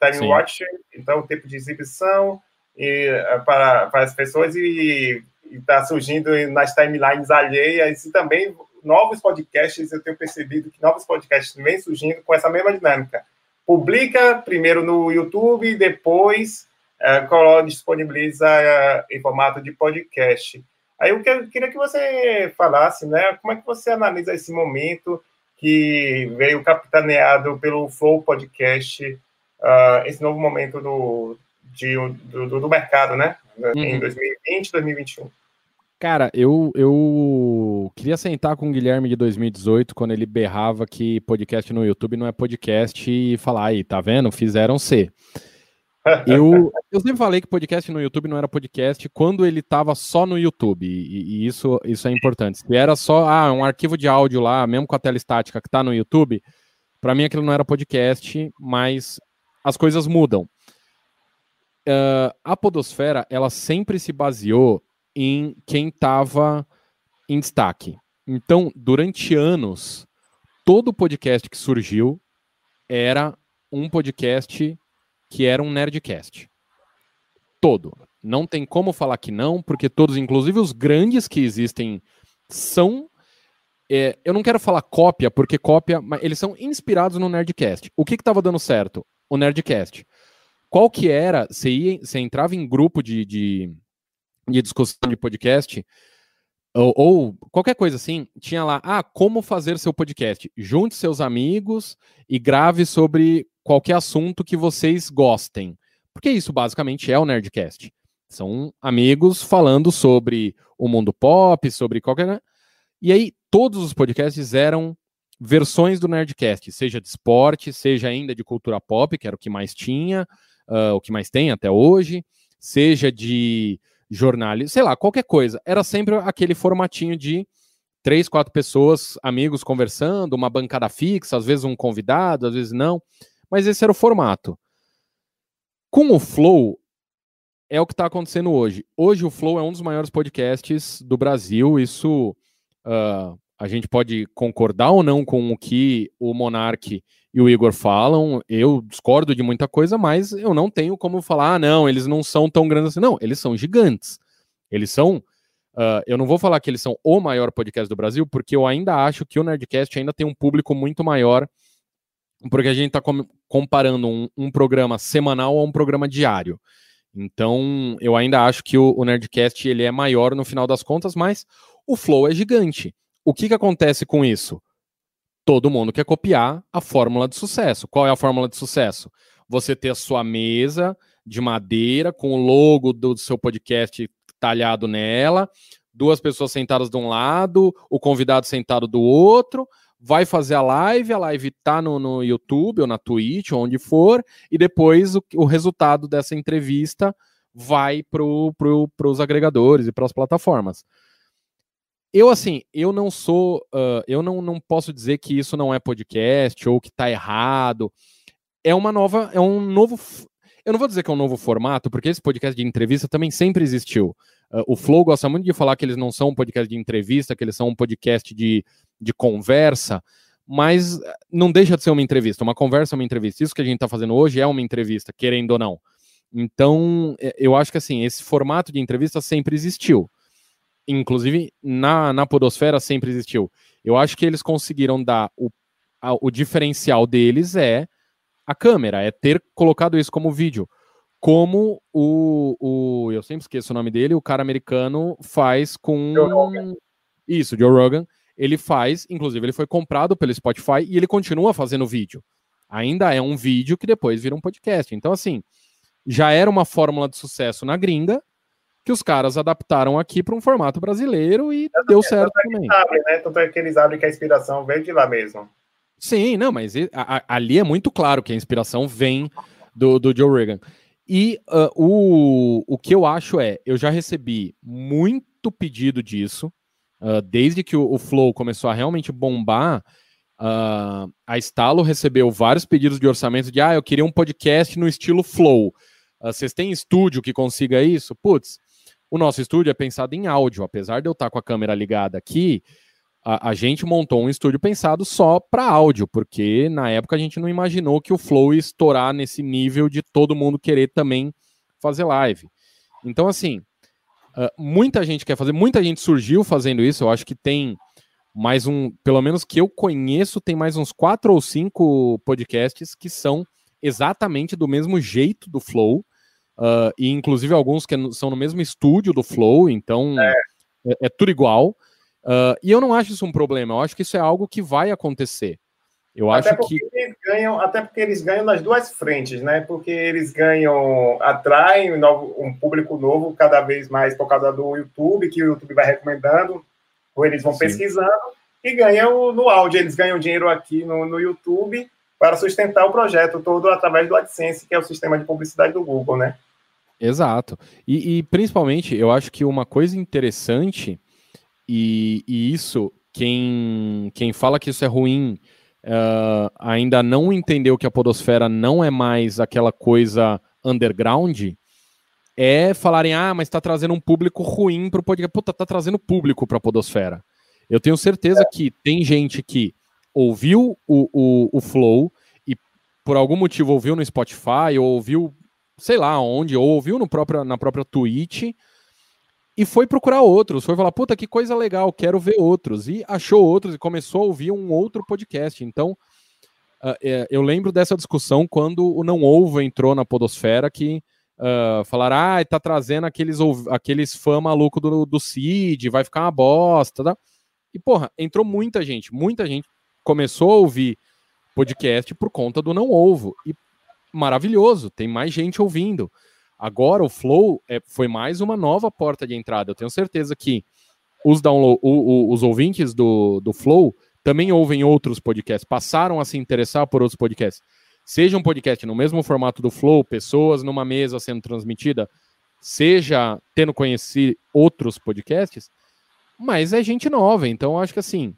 time watch então tempo de exibição e, é, para, para as pessoas e está surgindo nas timelines alheias e também novos podcasts, eu tenho percebido que novos podcasts vêm surgindo com essa mesma dinâmica. Publica primeiro no YouTube e depois é, disponibiliza é, em formato de podcast. Aí eu queria que você falasse, né, como é que você analisa esse momento que veio capitaneado pelo Flow Podcast, uh, esse novo momento do, de, do, do, mercado, né, uhum. em 2020, 2021. Cara, eu, eu queria sentar com o Guilherme de 2018, quando ele berrava que podcast no YouTube não é podcast, e falar, aí, tá vendo? Fizeram ser. Eu, eu sempre falei que podcast no YouTube não era podcast quando ele estava só no YouTube, e, e, isso, isso é importante. Se era só ah, um arquivo de áudio lá, mesmo com a tela estática que está no YouTube, para mim aquilo não era podcast, mas as coisas mudam. Uh, a Podosfera, ela sempre se baseou em quem estava em destaque. Então, durante anos, todo podcast que surgiu era um podcast que era um Nerdcast. Todo. Não tem como falar que não, porque todos, inclusive os grandes que existem, são. É, eu não quero falar cópia, porque cópia, mas eles são inspirados no Nerdcast. O que estava dando certo? O Nerdcast. Qual que era? Você, ia, você entrava em grupo de, de, de discussão de podcast, ou, ou, qualquer coisa assim, tinha lá, ah, como fazer seu podcast. Junte seus amigos e grave sobre qualquer assunto que vocês gostem. Porque isso basicamente é o Nerdcast. São amigos falando sobre o mundo pop, sobre qualquer. Né? E aí, todos os podcasts eram versões do Nerdcast, seja de esporte, seja ainda de cultura pop, que era o que mais tinha, uh, o que mais tem até hoje, seja de jornalismo, sei lá, qualquer coisa. Era sempre aquele formatinho de três, quatro pessoas, amigos conversando, uma bancada fixa, às vezes um convidado, às vezes não mas esse era o formato. Com o Flow, é o que está acontecendo hoje. Hoje o Flow é um dos maiores podcasts do Brasil. Isso uh, a gente pode concordar ou não com o que o Monark e o Igor falam. Eu discordo de muita coisa, mas eu não tenho como falar, ah, não, eles não são tão grandes assim. Não, eles são gigantes. Eles são. Uh, eu não vou falar que eles são o maior podcast do Brasil, porque eu ainda acho que o Nerdcast ainda tem um público muito maior porque a gente está com, comparando um, um, programa semanal a um programa diário. Então, eu ainda acho que o, o, Nerdcast ele é maior no final das contas, mas o Flow é gigante. O que, que acontece com isso? Todo mundo quer copiar a fórmula de sucesso. Qual é a fórmula de sucesso? Você ter a sua mesa de madeira com o logo do seu podcast talhado nela, duas pessoas sentadas de um lado, o convidado sentado do outro, vai fazer a live, a live tá no, no YouTube ou na Twitch, onde for, e depois o, o resultado dessa entrevista vai para pro, os agregadores e para as plataformas. Eu, assim, eu não sou, uh, eu não, não posso dizer que isso não é podcast ou que está errado. É uma nova, é um novo, eu não vou dizer que é um novo formato, porque esse podcast de entrevista também sempre existiu. Uh, o Flow gosta muito de falar que eles não são um podcast de entrevista, que eles são um podcast de de conversa, mas não deixa de ser uma entrevista. Uma conversa é uma entrevista. Isso que a gente está fazendo hoje é uma entrevista, querendo ou não. Então, é, eu acho que assim, esse formato de entrevista sempre existiu. Inclusive, na, na Podosfera sempre existiu. Eu acho que eles conseguiram dar o, a, o diferencial deles é a câmera, é ter colocado isso como vídeo. Como o, o. Eu sempre esqueço o nome dele, o cara americano faz com. Isso, Joe Rogan ele faz, inclusive ele foi comprado pelo Spotify e ele continua fazendo vídeo. Ainda é um vídeo que depois vira um podcast. Então, assim, já era uma fórmula de sucesso na gringa que os caras adaptaram aqui para um formato brasileiro e tanto deu certo tanto também. É que né? Tanto é que eles abrem que a inspiração vem de lá mesmo. Sim, não, mas a, a, ali é muito claro que a inspiração vem do, do Joe Rogan. E uh, o, o que eu acho é, eu já recebi muito pedido disso, Uh, desde que o, o, Flow começou a realmente bombar, Uh, a Estalo recebeu vários pedidos de orçamento de, ah, eu queria um podcast no estilo Flow. Uh, vocês têm estúdio que consiga isso? Putz, o nosso estúdio é pensado em áudio. Apesar de eu estar com a câmera ligada aqui, a, a gente montou um estúdio pensado só para áudio, porque na época a gente não imaginou que o Flow ia estourar nesse nível de todo mundo querer também fazer live. Então, assim, uh, muita gente quer fazer, muita gente surgiu fazendo isso. Eu acho que tem mais um, pelo menos que eu conheço, tem mais uns quatro ou cinco podcasts que são exatamente do mesmo jeito do Flow, uh, e inclusive alguns que são no mesmo estúdio do Flow, então é, é, é tudo igual. Uh, e eu não acho isso um problema, eu acho que isso é algo que vai acontecer. Eu até acho que. Eles ganham, até porque eles ganham nas duas frentes, né? Porque eles ganham, atraem um, novo, um público novo cada vez mais por causa do YouTube, que o YouTube vai recomendando ou eles vão Sim. pesquisando e ganham no áudio. Eles ganham dinheiro aqui no, no YouTube para sustentar o projeto todo através do AdSense, que é o sistema de publicidade do Google, né? Exato. E, e principalmente, eu acho que uma coisa interessante, e, e, isso, quem, quem fala que isso é ruim, uh, ainda não entendeu que a Podosfera não é mais aquela coisa underground, é falarem, ah, mas está trazendo um público ruim para o podcast. Puta, tá trazendo público para a Podosfera. Eu tenho certeza é. que tem gente que ouviu o, o, o Flow e por algum motivo ouviu no Spotify, ou ouviu, sei lá onde, ou ouviu no próprio, na própria Twitch e foi procurar outros. Foi falar, puta, que coisa legal, quero ver outros. E achou outros e começou a ouvir um outro podcast. Então, uh, é, eu lembro dessa discussão quando o Não Ovo entrou na Podosfera, que uh, falar, ah, tá trazendo aqueles, aqueles fã maluco do, do Cid, vai ficar uma bosta. Tá? E, porra, entrou muita gente, muita gente começou a ouvir podcast por conta do Não Ovo. E maravilhoso, tem mais gente ouvindo. Agora o Flow é, foi mais uma nova porta de entrada. Eu tenho certeza que os, download, o, o, os ouvintes do, do Flow também ouvem outros podcasts, passaram a se interessar por outros podcasts. Seja um podcast no mesmo formato do Flow, pessoas numa mesa sendo transmitida, seja tendo conhecido outros podcasts, mas é gente nova, então acho que assim,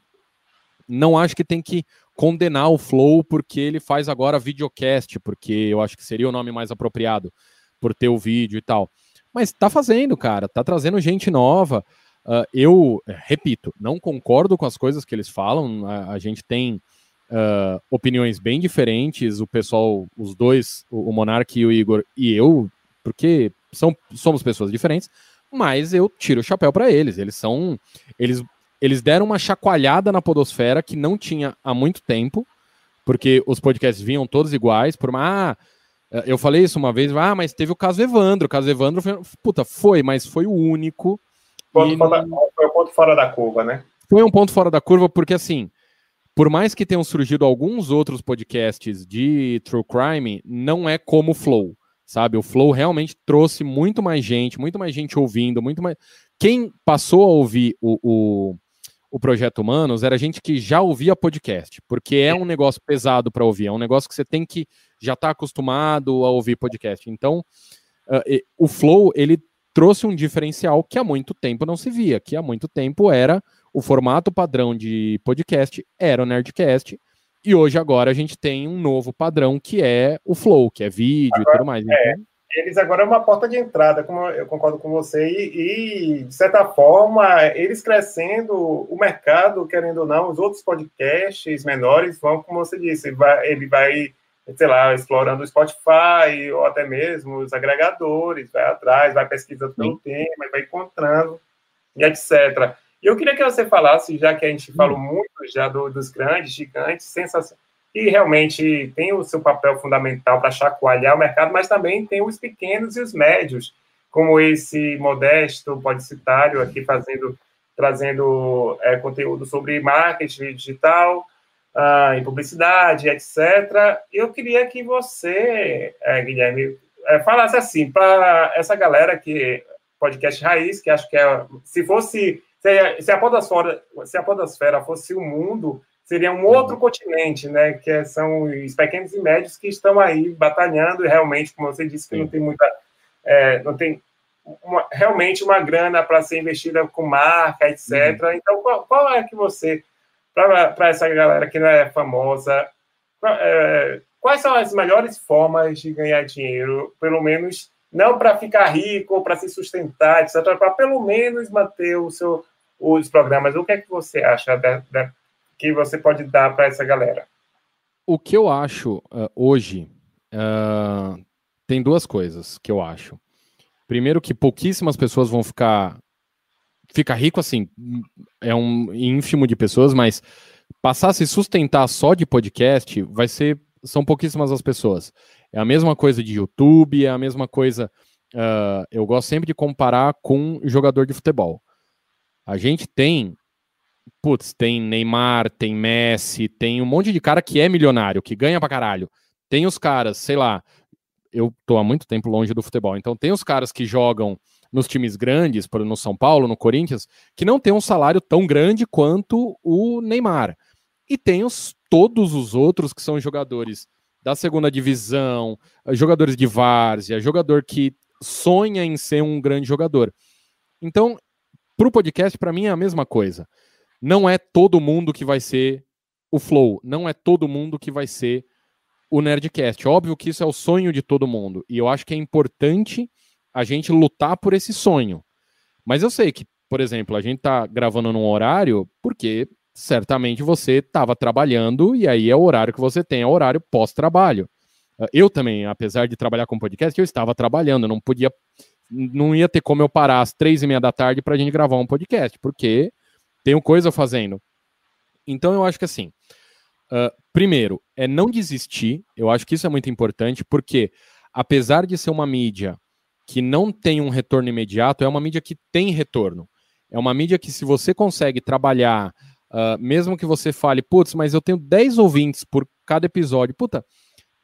não acho que tem que condenar o Flow porque ele faz agora videocast, porque eu acho que seria o nome mais apropriado por ter o vídeo e tal. Mas tá fazendo, cara, tá trazendo gente nova. Uh, eu repito, não concordo com as coisas que eles falam. A, a gente tem uh, opiniões bem diferentes, o pessoal, os dois, o, o Monark e o Igor e eu, porque são, somos pessoas diferentes, mas eu tiro o chapéu para eles. Eles são. Eles, eles deram uma chacoalhada na podosfera que não tinha há muito tempo, porque os podcasts vinham todos iguais, por uma. Ah, eu falei isso uma vez, ah, mas teve o caso Evandro. O caso Evandro foi. Puta, foi, mas foi o único. Foi um ponto fora da curva, né? Foi um ponto fora da curva, porque assim, por mais que tenham surgido alguns outros podcasts de true crime, não é como o Flow, sabe? O Flow realmente trouxe muito mais gente, muito mais gente ouvindo, muito mais. Quem passou a ouvir o, o, o Projeto Humanos era gente que já ouvia podcast, porque é um negócio pesado para ouvir, é um negócio que você tem que já estar tá acostumado a ouvir podcast. Então, uh, o Flow ele trouxe um diferencial que há muito tempo não se via, que há muito tempo era o formato padrão de podcast era o Nerdcast, e hoje agora a gente tem um novo padrão que é o Flow, que é vídeo agora, e tudo mais. É, então... Eles agora é uma porta de entrada, como eu concordo com você, e, e, de certa forma, eles crescendo, o mercado, querendo ou não, os outros podcasts menores vão, como você disse, vai, ele vai sei lá, explorando o Spotify ou até mesmo os agregadores, vai atrás, vai pesquisando pelo tema, vai encontrando e etc. E eu queria que você falasse, já que a gente falou hum. muito já do, dos grandes, gigantes, sensacionais, que realmente tem o seu papel fundamental para chacoalhar o mercado, mas também tem os pequenos e os médios, como esse modesto podicitário aqui fazendo, trazendo é, conteúdo sobre marketing digital, ah, em publicidade, etc. Eu queria que você, é, Guilherme, é, falasse assim para essa galera que podcast raiz, que acho que é, se fosse se, se, a podosfera, se a podosfera fosse o mundo, seria um outro uhum. continente, né? Que são os pequenos e médios que estão aí batalhando e realmente, como você disse, que Sim. não tem muita, é, não tem uma, realmente uma grana para ser investida com marca, etc. Uhum. Então, qual, qual, é que você, para essa galera que não é famosa, é, quais são as melhores formas de ganhar dinheiro, pelo menos não para ficar rico para se sustentar, etc., para pelo menos manter o seu, os programas. O que é que você acha da, da, que você pode dar para essa galera? O que eu acho uh, hoje uh, tem duas coisas que eu acho. Primeiro que pouquíssimas pessoas vão ficar ficar rico assim, é um ínfimo de pessoas, mas passar a se sustentar só de podcast vai ser são pouquíssimas as pessoas. É a mesma coisa de YouTube, é a mesma coisa. Uh, eu gosto sempre de comparar com jogador de futebol. A gente tem, putz, tem Neymar, tem Messi, tem um monte de cara que é milionário, que ganha pra caralho. Tem os caras, sei lá, eu tô há muito tempo longe do futebol, então tem os caras que jogam nos times grandes, no São Paulo, no Corinthians, que não tem um salário tão grande quanto o Neymar. E tem os, todos os outros que são jogadores da segunda divisão, jogadores de várzea, jogador que sonha em ser um grande jogador. Então, para o podcast, para mim é a mesma coisa. Não é todo mundo que vai ser o Flow, não é todo mundo que vai ser o Nerdcast. Óbvio que isso é o sonho de todo mundo. E eu acho que é importante a gente lutar por esse sonho. Mas eu sei que, por exemplo, a gente tá gravando num horário porque certamente você estava trabalhando e aí é o horário que você tem, é o horário pós-trabalho. Ah, eu também, apesar de trabalhar com podcast, eu estava trabalhando, não podia, não ia ter como eu parar às três e meia da tarde para a gente gravar um podcast, porque tenho coisa fazendo. Então eu acho que assim, uh, primeiro, é não desistir, eu acho que isso é muito importante, porque apesar de ser uma mídia que não tem um retorno imediato, é uma mídia que tem retorno. É uma mídia que, se você consegue trabalhar, uh, mesmo que você fale, putz, mas eu tenho 10 ouvintes por cada episódio, puta,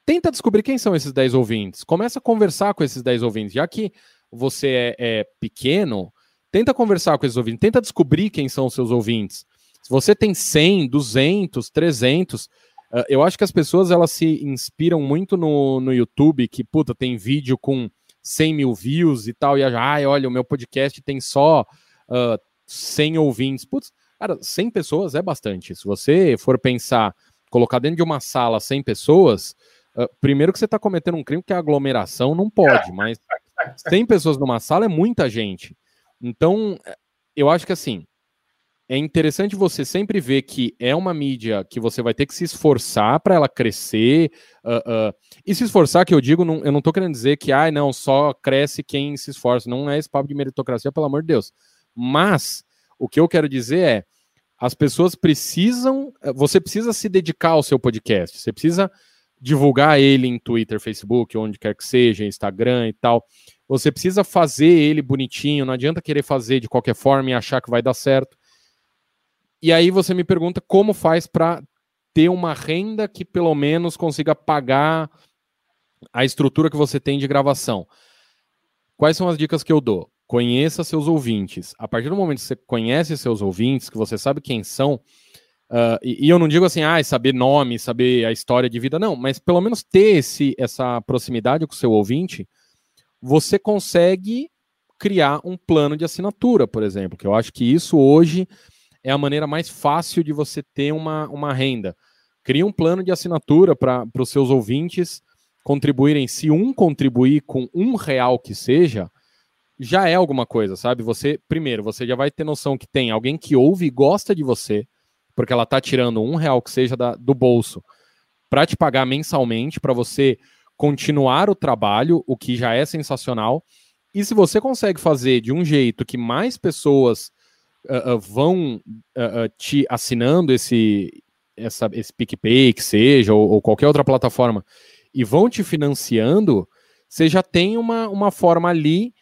tenta descobrir quem são esses 10 ouvintes. Começa a conversar com esses 10 ouvintes. Já que você é, é pequeno, tenta conversar com esses ouvintes, tenta descobrir quem são os seus ouvintes. Se você tem 100, 200, 300, uh, eu acho que as pessoas elas se inspiram muito no, no YouTube, que, puta, tem vídeo com 100 mil views e tal, e ah, olha, o meu podcast tem só uh, 100 ouvintes. Putz, cara, 100 pessoas é bastante. Se você for pensar, colocar dentro de uma sala 100 pessoas, uh, primeiro que você está cometendo um crime que a aglomeração não pode, mas 100 pessoas numa sala é muita gente. Então, eu acho que assim, é interessante você sempre ver que é uma mídia que você vai ter que se esforçar para ela crescer. Uh, uh, e se esforçar, que eu digo, não, eu não estou querendo dizer que, ah, não, só cresce quem se esforça. Não é esse papo de meritocracia, pelo amor de Deus. Mas o que eu quero dizer é, as pessoas precisam, você precisa se dedicar ao seu podcast. Você precisa divulgar ele em Twitter, Facebook, onde quer que seja, Instagram e tal. Você precisa fazer ele bonitinho. Não adianta querer fazer de qualquer forma e achar que vai dar certo e aí você me pergunta como faz para ter uma renda que pelo menos consiga pagar a estrutura que você tem de gravação. Quais são as dicas que eu dou? Conheça seus ouvintes. A partir do momento que você conhece seus ouvintes, que você sabe quem são, uh, e, e, eu não digo assim, ah, saber nome, saber a história de vida, não, mas pelo menos ter esse, essa proximidade com o seu ouvinte, você consegue criar um plano de assinatura, por exemplo, que eu acho que isso hoje é a maneira mais fácil de você ter uma, uma renda. Cria um plano de assinatura para os seus ouvintes contribuírem. Se um contribuir com um real que seja, já é alguma coisa, sabe? Você, primeiro, você já vai ter noção que tem alguém que ouve e gosta de você, porque ela está tirando um real que seja da, do bolso para te pagar mensalmente, para você continuar o trabalho, o que já é sensacional. E se você consegue fazer de um jeito que mais pessoas uh, vão uh, te assinando esse, essa, esse PicPay, que seja, ou, ou, qualquer outra plataforma, e vão te financiando, você já tem uma, uma forma ali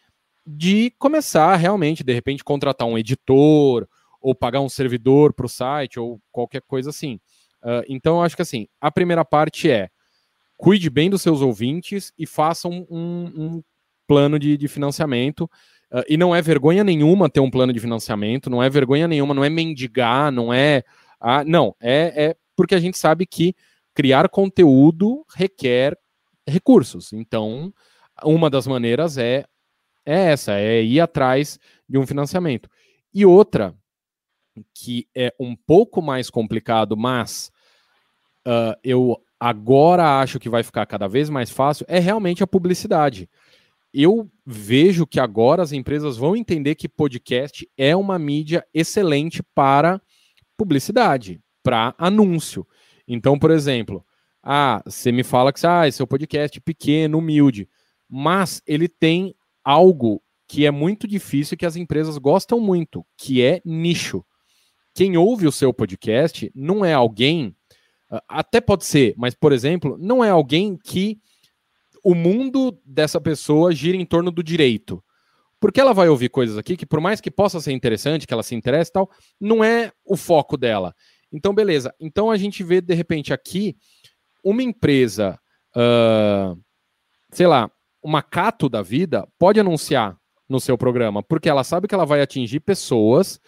de começar realmente, de repente, contratar um editor, ou pagar um servidor para o site, ou qualquer coisa assim. Uh, então, eu acho que assim, a primeira parte é cuide bem dos seus ouvintes e faça um, um, um plano de, de financiamento. Uh, e não é vergonha nenhuma ter um plano de financiamento, não é vergonha nenhuma, não é mendigar, não é. Ah, não, é, é porque a gente sabe que criar conteúdo requer recursos. Então, uma das maneiras é, é essa, é ir atrás de um financiamento. E outra, que é um pouco mais complicado, mas uh, eu agora acho que vai ficar cada vez mais fácil, é realmente a publicidade. Eu vejo que agora as empresas vão entender que podcast é uma mídia excelente para publicidade, para anúncio. Então, por exemplo, ah, você me fala que ah, seu podcast é pequeno, humilde, mas ele tem algo que é muito difícil que as empresas gostam muito, que é nicho. Quem ouve o seu podcast não é alguém, ah, até pode ser, mas por exemplo, não é alguém que o mundo dessa pessoa gira em torno do direito. Porque ela vai ouvir coisas aqui que, por mais que possa ser interessante, que ela se interesse e tal, não é o foco dela. Então, beleza. Então a gente vê, de repente, aqui uma empresa, uh, sei lá, uma cato da vida, pode anunciar no seu programa, porque ela sabe que ela vai atingir pessoas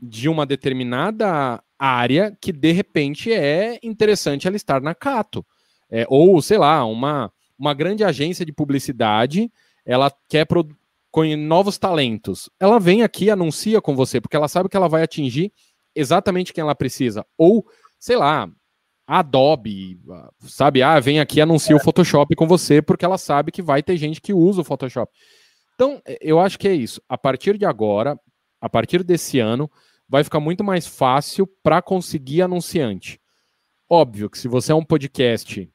de uma determinada área que de repente é interessante ela estar na Cato. É, ou, sei lá, uma, uma grande agência de publicidade, ela quer com novos talentos. Ela vem aqui anuncia com você, porque ela sabe que ela vai atingir exatamente quem ela precisa. Ou, sei lá, Adobe, sabe? Ah, vem aqui anuncia é. o Photoshop com você, porque ela sabe que vai ter gente que usa o Photoshop. Então, eu acho que é isso. A partir de agora, a partir desse ano, vai ficar muito mais fácil para conseguir anunciante. Óbvio que se você é um podcast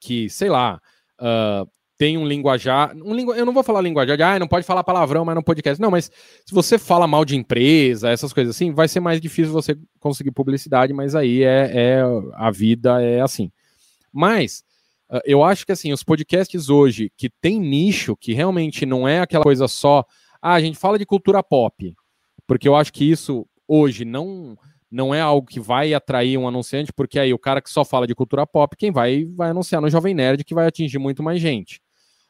que, sei lá, uh, tem um linguajar. Um lingu... Eu não vou falar linguajar de ah, não pode falar palavrão, mas no podcast. Não, mas se você fala mal de empresa, essas coisas assim, vai ser mais difícil você conseguir publicidade, mas aí é, é a vida é assim. Mas uh, eu acho que assim, os podcasts hoje que tem nicho, que realmente não é aquela coisa só, ah, a gente fala de cultura pop, porque eu acho que isso hoje não não é algo que vai atrair um anunciante, porque aí o cara que só fala de cultura pop, quem vai vai anunciar no Jovem Nerd, que vai atingir muito mais gente.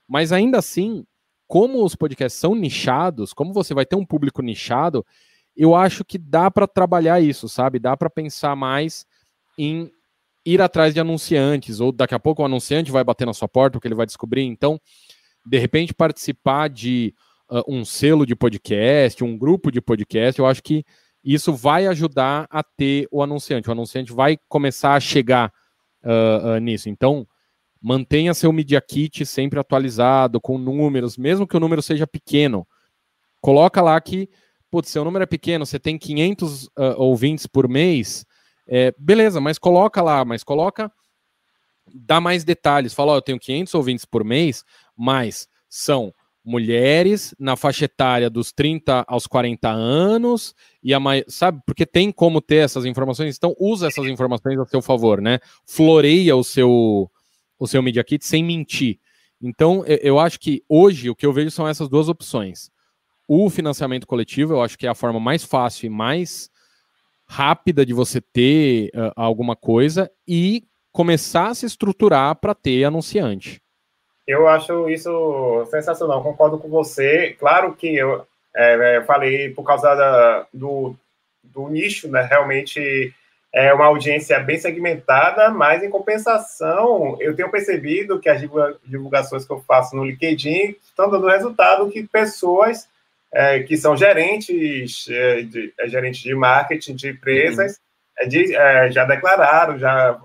Mas ainda assim, como os podcasts são nichados, como você vai ter um público nichado, eu acho que dá para trabalhar isso, sabe? Dá para pensar mais em ir atrás de anunciantes, ou daqui a pouco o anunciante vai bater na sua porta, porque ele vai descobrir. Então, de repente, participar de uh, um selo de podcast, um grupo de podcast, eu acho que isso vai ajudar a ter o anunciante. O anunciante vai começar a chegar uh, uh, nisso. Então, mantenha seu Media Kit sempre atualizado, com números, mesmo que o número seja pequeno. Coloca lá que, putz, seu número é pequeno, você tem 500 uh, ouvintes por mês, é, beleza, mas coloca lá, mas coloca, dá mais detalhes. Fala, ó, eu tenho 500 ouvintes por mês, mas são mulheres na faixa etária dos 30 aos 40 anos e a sabe, porque tem como ter essas informações, então usa essas informações a seu favor, né? Floreia o seu o seu Media Kit sem mentir. Então, eu acho que hoje o que eu vejo são essas duas opções. O financiamento coletivo, eu acho que é a forma mais fácil e mais rápida de você ter uh, alguma coisa e começar a se estruturar para ter anunciante. Eu acho isso sensacional, concordo com você. Claro que eu é, é, falei por causa da, do, do nicho, né? Realmente é uma audiência bem segmentada, mas em compensação, eu tenho percebido que as divulgações que eu faço no LinkedIn estão dando resultado que pessoas é, que são gerentes, é, de, é, gerentes de marketing de empresas, uhum. de, já declararam, já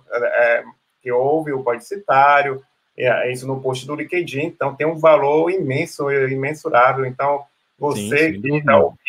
que houve o podcitário, é, isso no post do LinkedIn, então tem um valor imenso, imensurável. Então, você Sim, que está ouvindo,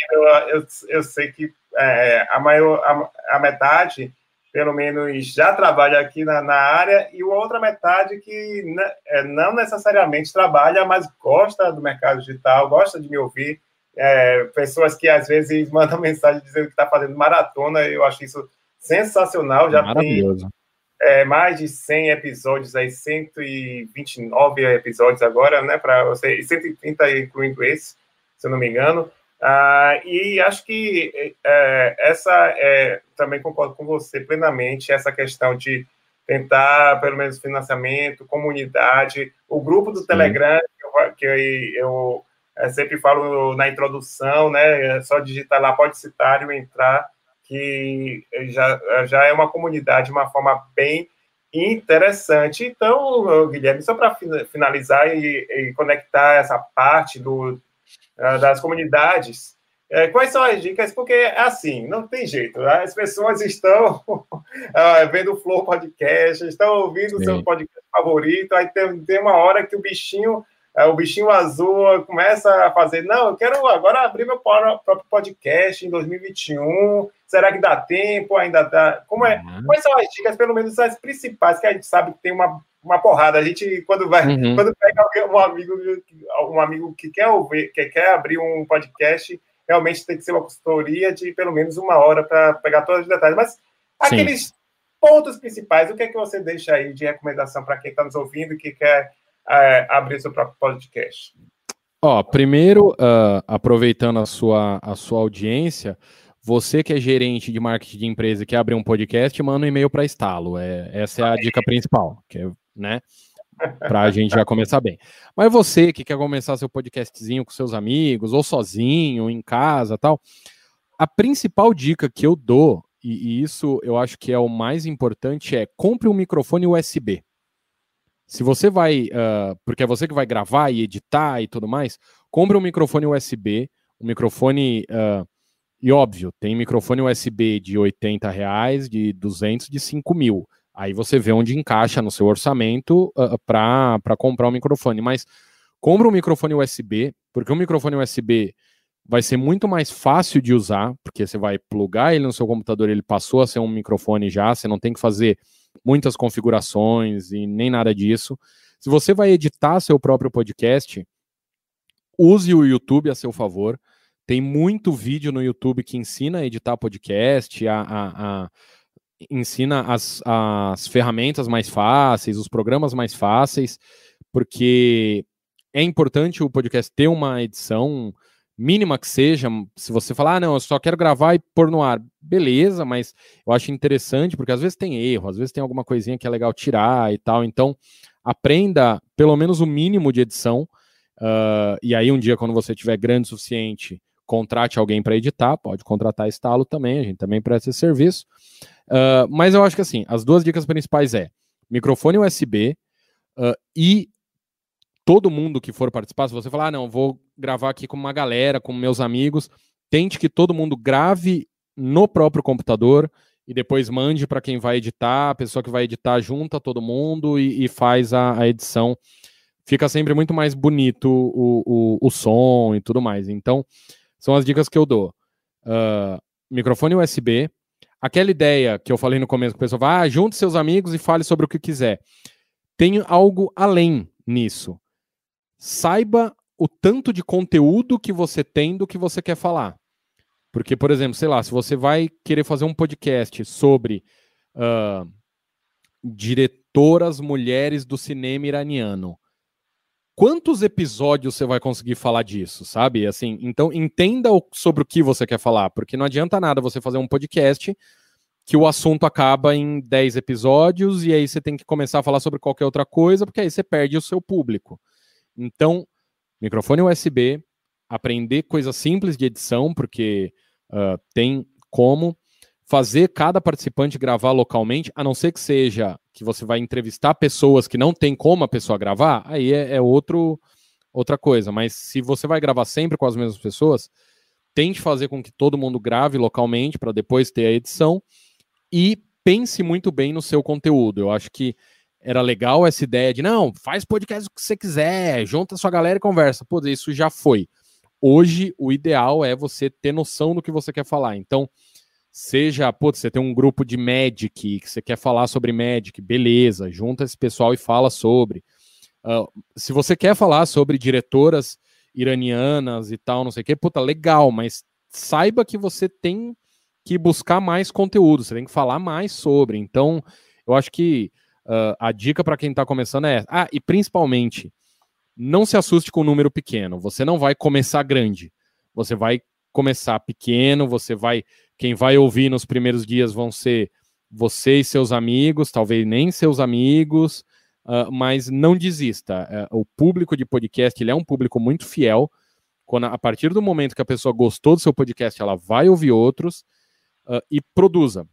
eu, eu, sei que é, a, maior, a, a, metade, pelo menos, já trabalha aqui na, na área, e a outra metade que é, não necessariamente trabalha, mas gosta do mercado digital, gosta de me ouvir. É, pessoas que às vezes mandam mensagem dizendo que está fazendo maratona, eu acho isso sensacional. Já Maravilhoso. tem é, mais de 100 episódios, aí 129 episódios agora, né, para você, 130 incluindo esse, se eu não me engano. Ah, e acho que é, essa é, também concordo com você plenamente, essa questão de tentar, pelo menos, financiamento, comunidade, o grupo do Sim. Telegram, que eu, que eu, eu sempre falo na introdução, né, é só digitar lá, pode citar e entrar, que já, já é uma comunidade, uma forma bem interessante. Então, Guilherme, só para finalizar e, e, conectar essa parte do, ah, das comunidades, É, quais são as dicas? Porque, assim, não tem jeito. Né? As pessoas estão uh, vendo o Flow Podcast, estão ouvindo o seu podcast favorito, aí tem, tem uma hora que o bichinho é, o bichinho azul começa a fazer, não, eu quero agora abrir meu próprio podcast em 2021. Será que dá tempo? Ainda dá? Como é? Uhum. Quais são as dicas, pelo menos as principais, que a gente sabe que tem uma, uma porrada. A gente, quando vai, uhum. quando pega um amigo, um amigo que quer ouvir, que quer abrir um podcast, realmente tem que ser uma consultoria de pelo menos uma hora para pegar todos os detalhes. Mas aqueles Sim. pontos principais, o que é que você deixa aí de recomendação para quem está nos ouvindo e que quer é, abrir seu próprio podcast? Ó, primeiro, uh, aproveitando a sua, a sua audiência, você que é gerente de marketing de empresa e quer abrir um podcast, manda um e-mail para Estalo. É, essa é a dica principal, que é, né? Para a gente já começar bem. Mas você que quer começar seu podcastzinho com seus amigos, ou sozinho, em casa tal, a principal dica que eu dou, e, e isso eu acho que é o mais importante, é compre um microfone USB. Se você vai, uh, porque é você que vai gravar e editar e tudo mais, compre um microfone USB, um microfone, uh, e óbvio, tem microfone USB de 80 reais, de 200, de 5 mil. Aí você vê onde encaixa no seu orçamento uh, para comprar um microfone. Mas compre um microfone USB, porque um microfone USB vai ser muito mais fácil de usar, porque você vai plugar ele no seu computador, ele passou a ser um microfone já, você não tem que fazer muitas configurações e nem nada disso. Se você vai editar seu próprio podcast, use o YouTube a seu favor. Tem muito vídeo no YouTube que ensina a editar podcast, a, a, a ensina as, as ferramentas mais fáceis, os programas mais fáceis, porque é importante o podcast ter uma edição mínima que seja, se você falar, ah, não, eu só quero gravar e pôr no ar, beleza, mas eu acho interessante, porque às vezes tem erro, às vezes tem alguma coisinha que é legal tirar e tal, então aprenda pelo menos o mínimo de edição, uh, e aí um dia, quando você tiver grande o suficiente, contrate alguém para editar, pode contratar estalo também, a gente também presta esse serviço, uh, mas eu acho que assim, as duas dicas principais é microfone USB uh, e todo mundo que for participar, se você falar, ah, não, vou gravar aqui com uma galera, com meus amigos, tente que todo mundo grave no próprio computador e depois mande para quem vai editar, a pessoa que vai editar junta todo mundo e, e faz a, a, edição. Fica sempre muito mais bonito o, o, o, som e tudo mais. Então, são as dicas que eu dou. Uh, microfone USB. Aquela ideia que eu falei no começo, que o pessoal vai, ah, junte seus amigos e fale sobre o que quiser. Tem algo além nisso saiba o tanto de conteúdo que você tem do que você quer falar. Porque, por exemplo, sei lá, se você vai querer fazer um podcast sobre uh, diretoras mulheres do cinema iraniano, quantos episódios você vai conseguir falar disso, sabe? Assim, então entenda sobre o que você quer falar, porque não adianta nada você fazer um podcast que o assunto acaba em 10 episódios e aí você tem que começar a falar sobre qualquer outra coisa, porque aí você perde o seu público. Então, microfone USB, aprender coisas simples de edição, porque uh, tem como fazer cada participante gravar localmente, a não ser que seja que você vai entrevistar pessoas que não tem como a pessoa gravar, aí é, é outro, outra coisa. Mas se você vai gravar sempre com as mesmas pessoas, tente fazer com que todo mundo grave localmente para depois ter a edição e pense muito bem no seu conteúdo. Eu acho que era legal essa ideia de não, faz podcast o que você quiser, junta sua galera e conversa. Pô, isso já foi. Hoje, o ideal é você ter noção do que você quer falar. Então, seja, pô, você tem um grupo de Magic, que você quer falar sobre Magic, beleza, junta esse pessoal e fala sobre. Uh, se você quer falar sobre diretoras iranianas e tal, não sei o que, puta, legal, mas saiba que você tem que buscar mais conteúdo, você tem que falar mais sobre. Então, eu acho que Uh, a dica para quem está começando é: ah, e principalmente, não se assuste com um número pequeno. Você não vai começar grande. Você vai começar pequeno. Você vai. Quem vai ouvir nos primeiros dias vão ser você e seus amigos, talvez nem seus amigos, uh, mas não desista. Uh, o público de podcast ele é um público muito fiel. Quando, a partir do momento que a pessoa gostou do seu podcast, ela vai ouvir outros uh, e produza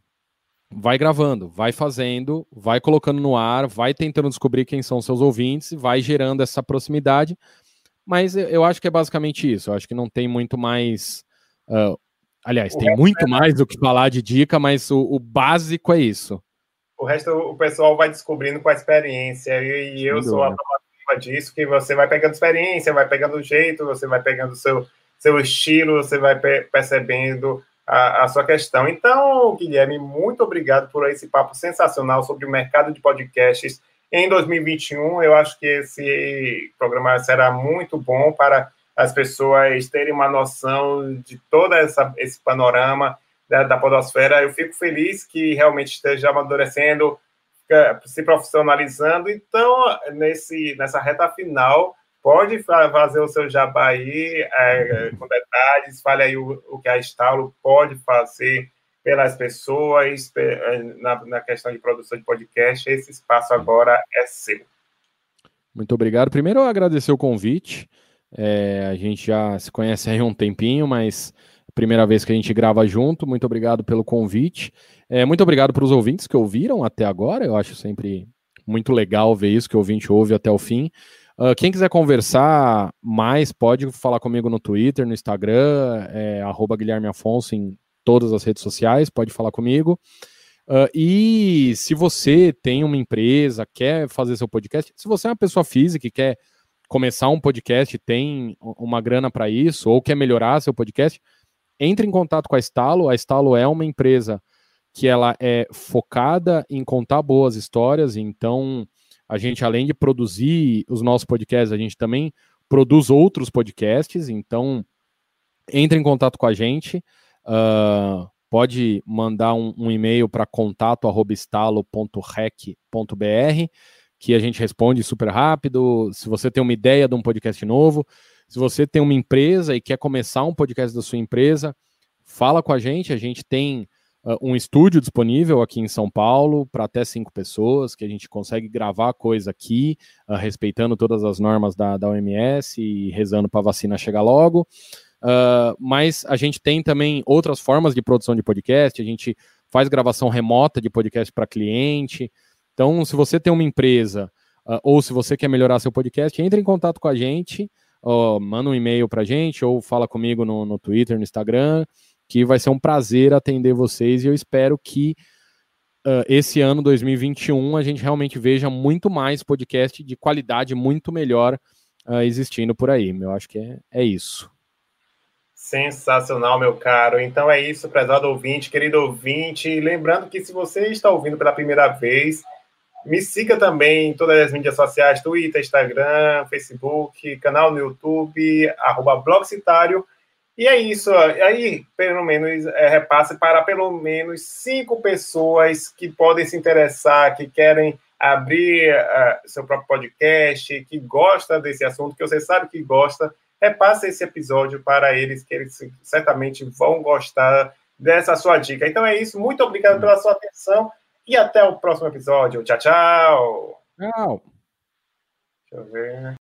vai gravando, vai fazendo, vai colocando no ar, vai tentando descobrir quem são seus ouvintes, vai gerando essa proximidade. Mas eu acho que é basicamente isso. Eu acho que não tem muito mais Uh, aliás, o tem muito é mais do que falar de dica, mas o, o, básico é isso. O resto o pessoal vai descobrindo com a experiência, e, e eu sou a prova disso, que você vai pegando experiência, vai pegando o jeito, você vai pegando o seu, seu estilo, você vai percebendo a, a, sua questão. Então, Guilherme, muito obrigado por esse papo sensacional sobre o mercado de podcasts em 2021. Eu acho que esse programa será muito bom para as pessoas terem uma noção de todo essa, esse panorama da, da podosfera. Eu fico feliz que realmente esteja amadurecendo, se profissionalizando. Então, nesse, nessa reta final, pode fazer o seu jabá aí é, com detalhes, fale aí o, o, que a Estalo pode fazer pelas pessoas é, na, na, questão de produção de podcast. Esse espaço agora é seu. Muito obrigado. Primeiro, eu agradecer o convite. É, a gente já se conhece aí um tempinho, mas é primeira vez que a gente grava junto. Muito obrigado pelo convite. É, muito obrigado para os ouvintes que ouviram até agora. Eu acho sempre muito legal ver isso, que o ouvinte ouve até o fim. Uh, quem quiser conversar mais, pode falar comigo no Twitter, no Instagram, é, Guilherme Afonso em todas as redes sociais, pode falar comigo. Uh, e se você tem uma empresa, quer fazer seu podcast, se você é uma pessoa física e quer começar um podcast, tem uma grana para isso, ou quer melhorar seu podcast, entre em contato com a Estalo. A Estalo é uma empresa que ela é focada em contar boas histórias, então a gente, além de produzir os nossos podcasts, a gente também produz outros podcasts. Então, entre em contato com a gente. Uh, pode mandar um, um e-mail para contato.estalo.rec.br que a gente responde super rápido. Se você tem uma ideia de um podcast novo, se você tem uma empresa e quer começar um podcast da sua empresa, fala com a gente. A gente tem uh, um estúdio disponível aqui em São Paulo para até cinco pessoas, que a gente consegue gravar coisa aqui, uh, respeitando todas as normas da, da OMS e rezando para a vacina chegar logo. Uh, mas a gente tem também outras formas de produção de podcast, a gente faz gravação remota de podcast para cliente. Então, se você tem uma empresa uh, ou se você quer melhorar seu podcast, entre em contato com a gente, uh, manda um e-mail para a gente ou fala comigo no, no Twitter, no Instagram que vai ser um prazer atender vocês e eu espero que uh, esse ano 2021 a gente realmente veja muito mais podcast de qualidade muito melhor uh, existindo por aí. Eu acho que é, é isso. Sensacional, meu caro. Então é isso, prezado ouvinte, querido ouvinte. Lembrando que se você está ouvindo pela primeira vez, me siga também em todas as mídias sociais, Twitter, Instagram, Facebook, canal no YouTube, arroba Blogcitário. E é isso, aí pelo menos é, repasse para pelo menos cinco pessoas que podem se interessar, que querem abrir uh, seu próprio podcast, que gosta desse assunto, que você sabe que gosta, repasse esse episódio para eles, que eles certamente vão gostar dessa sua dica. Então é isso, muito obrigado pela sua atenção e até o próximo episódio. Tchau, tchau. Tchau. Deixa eu ver.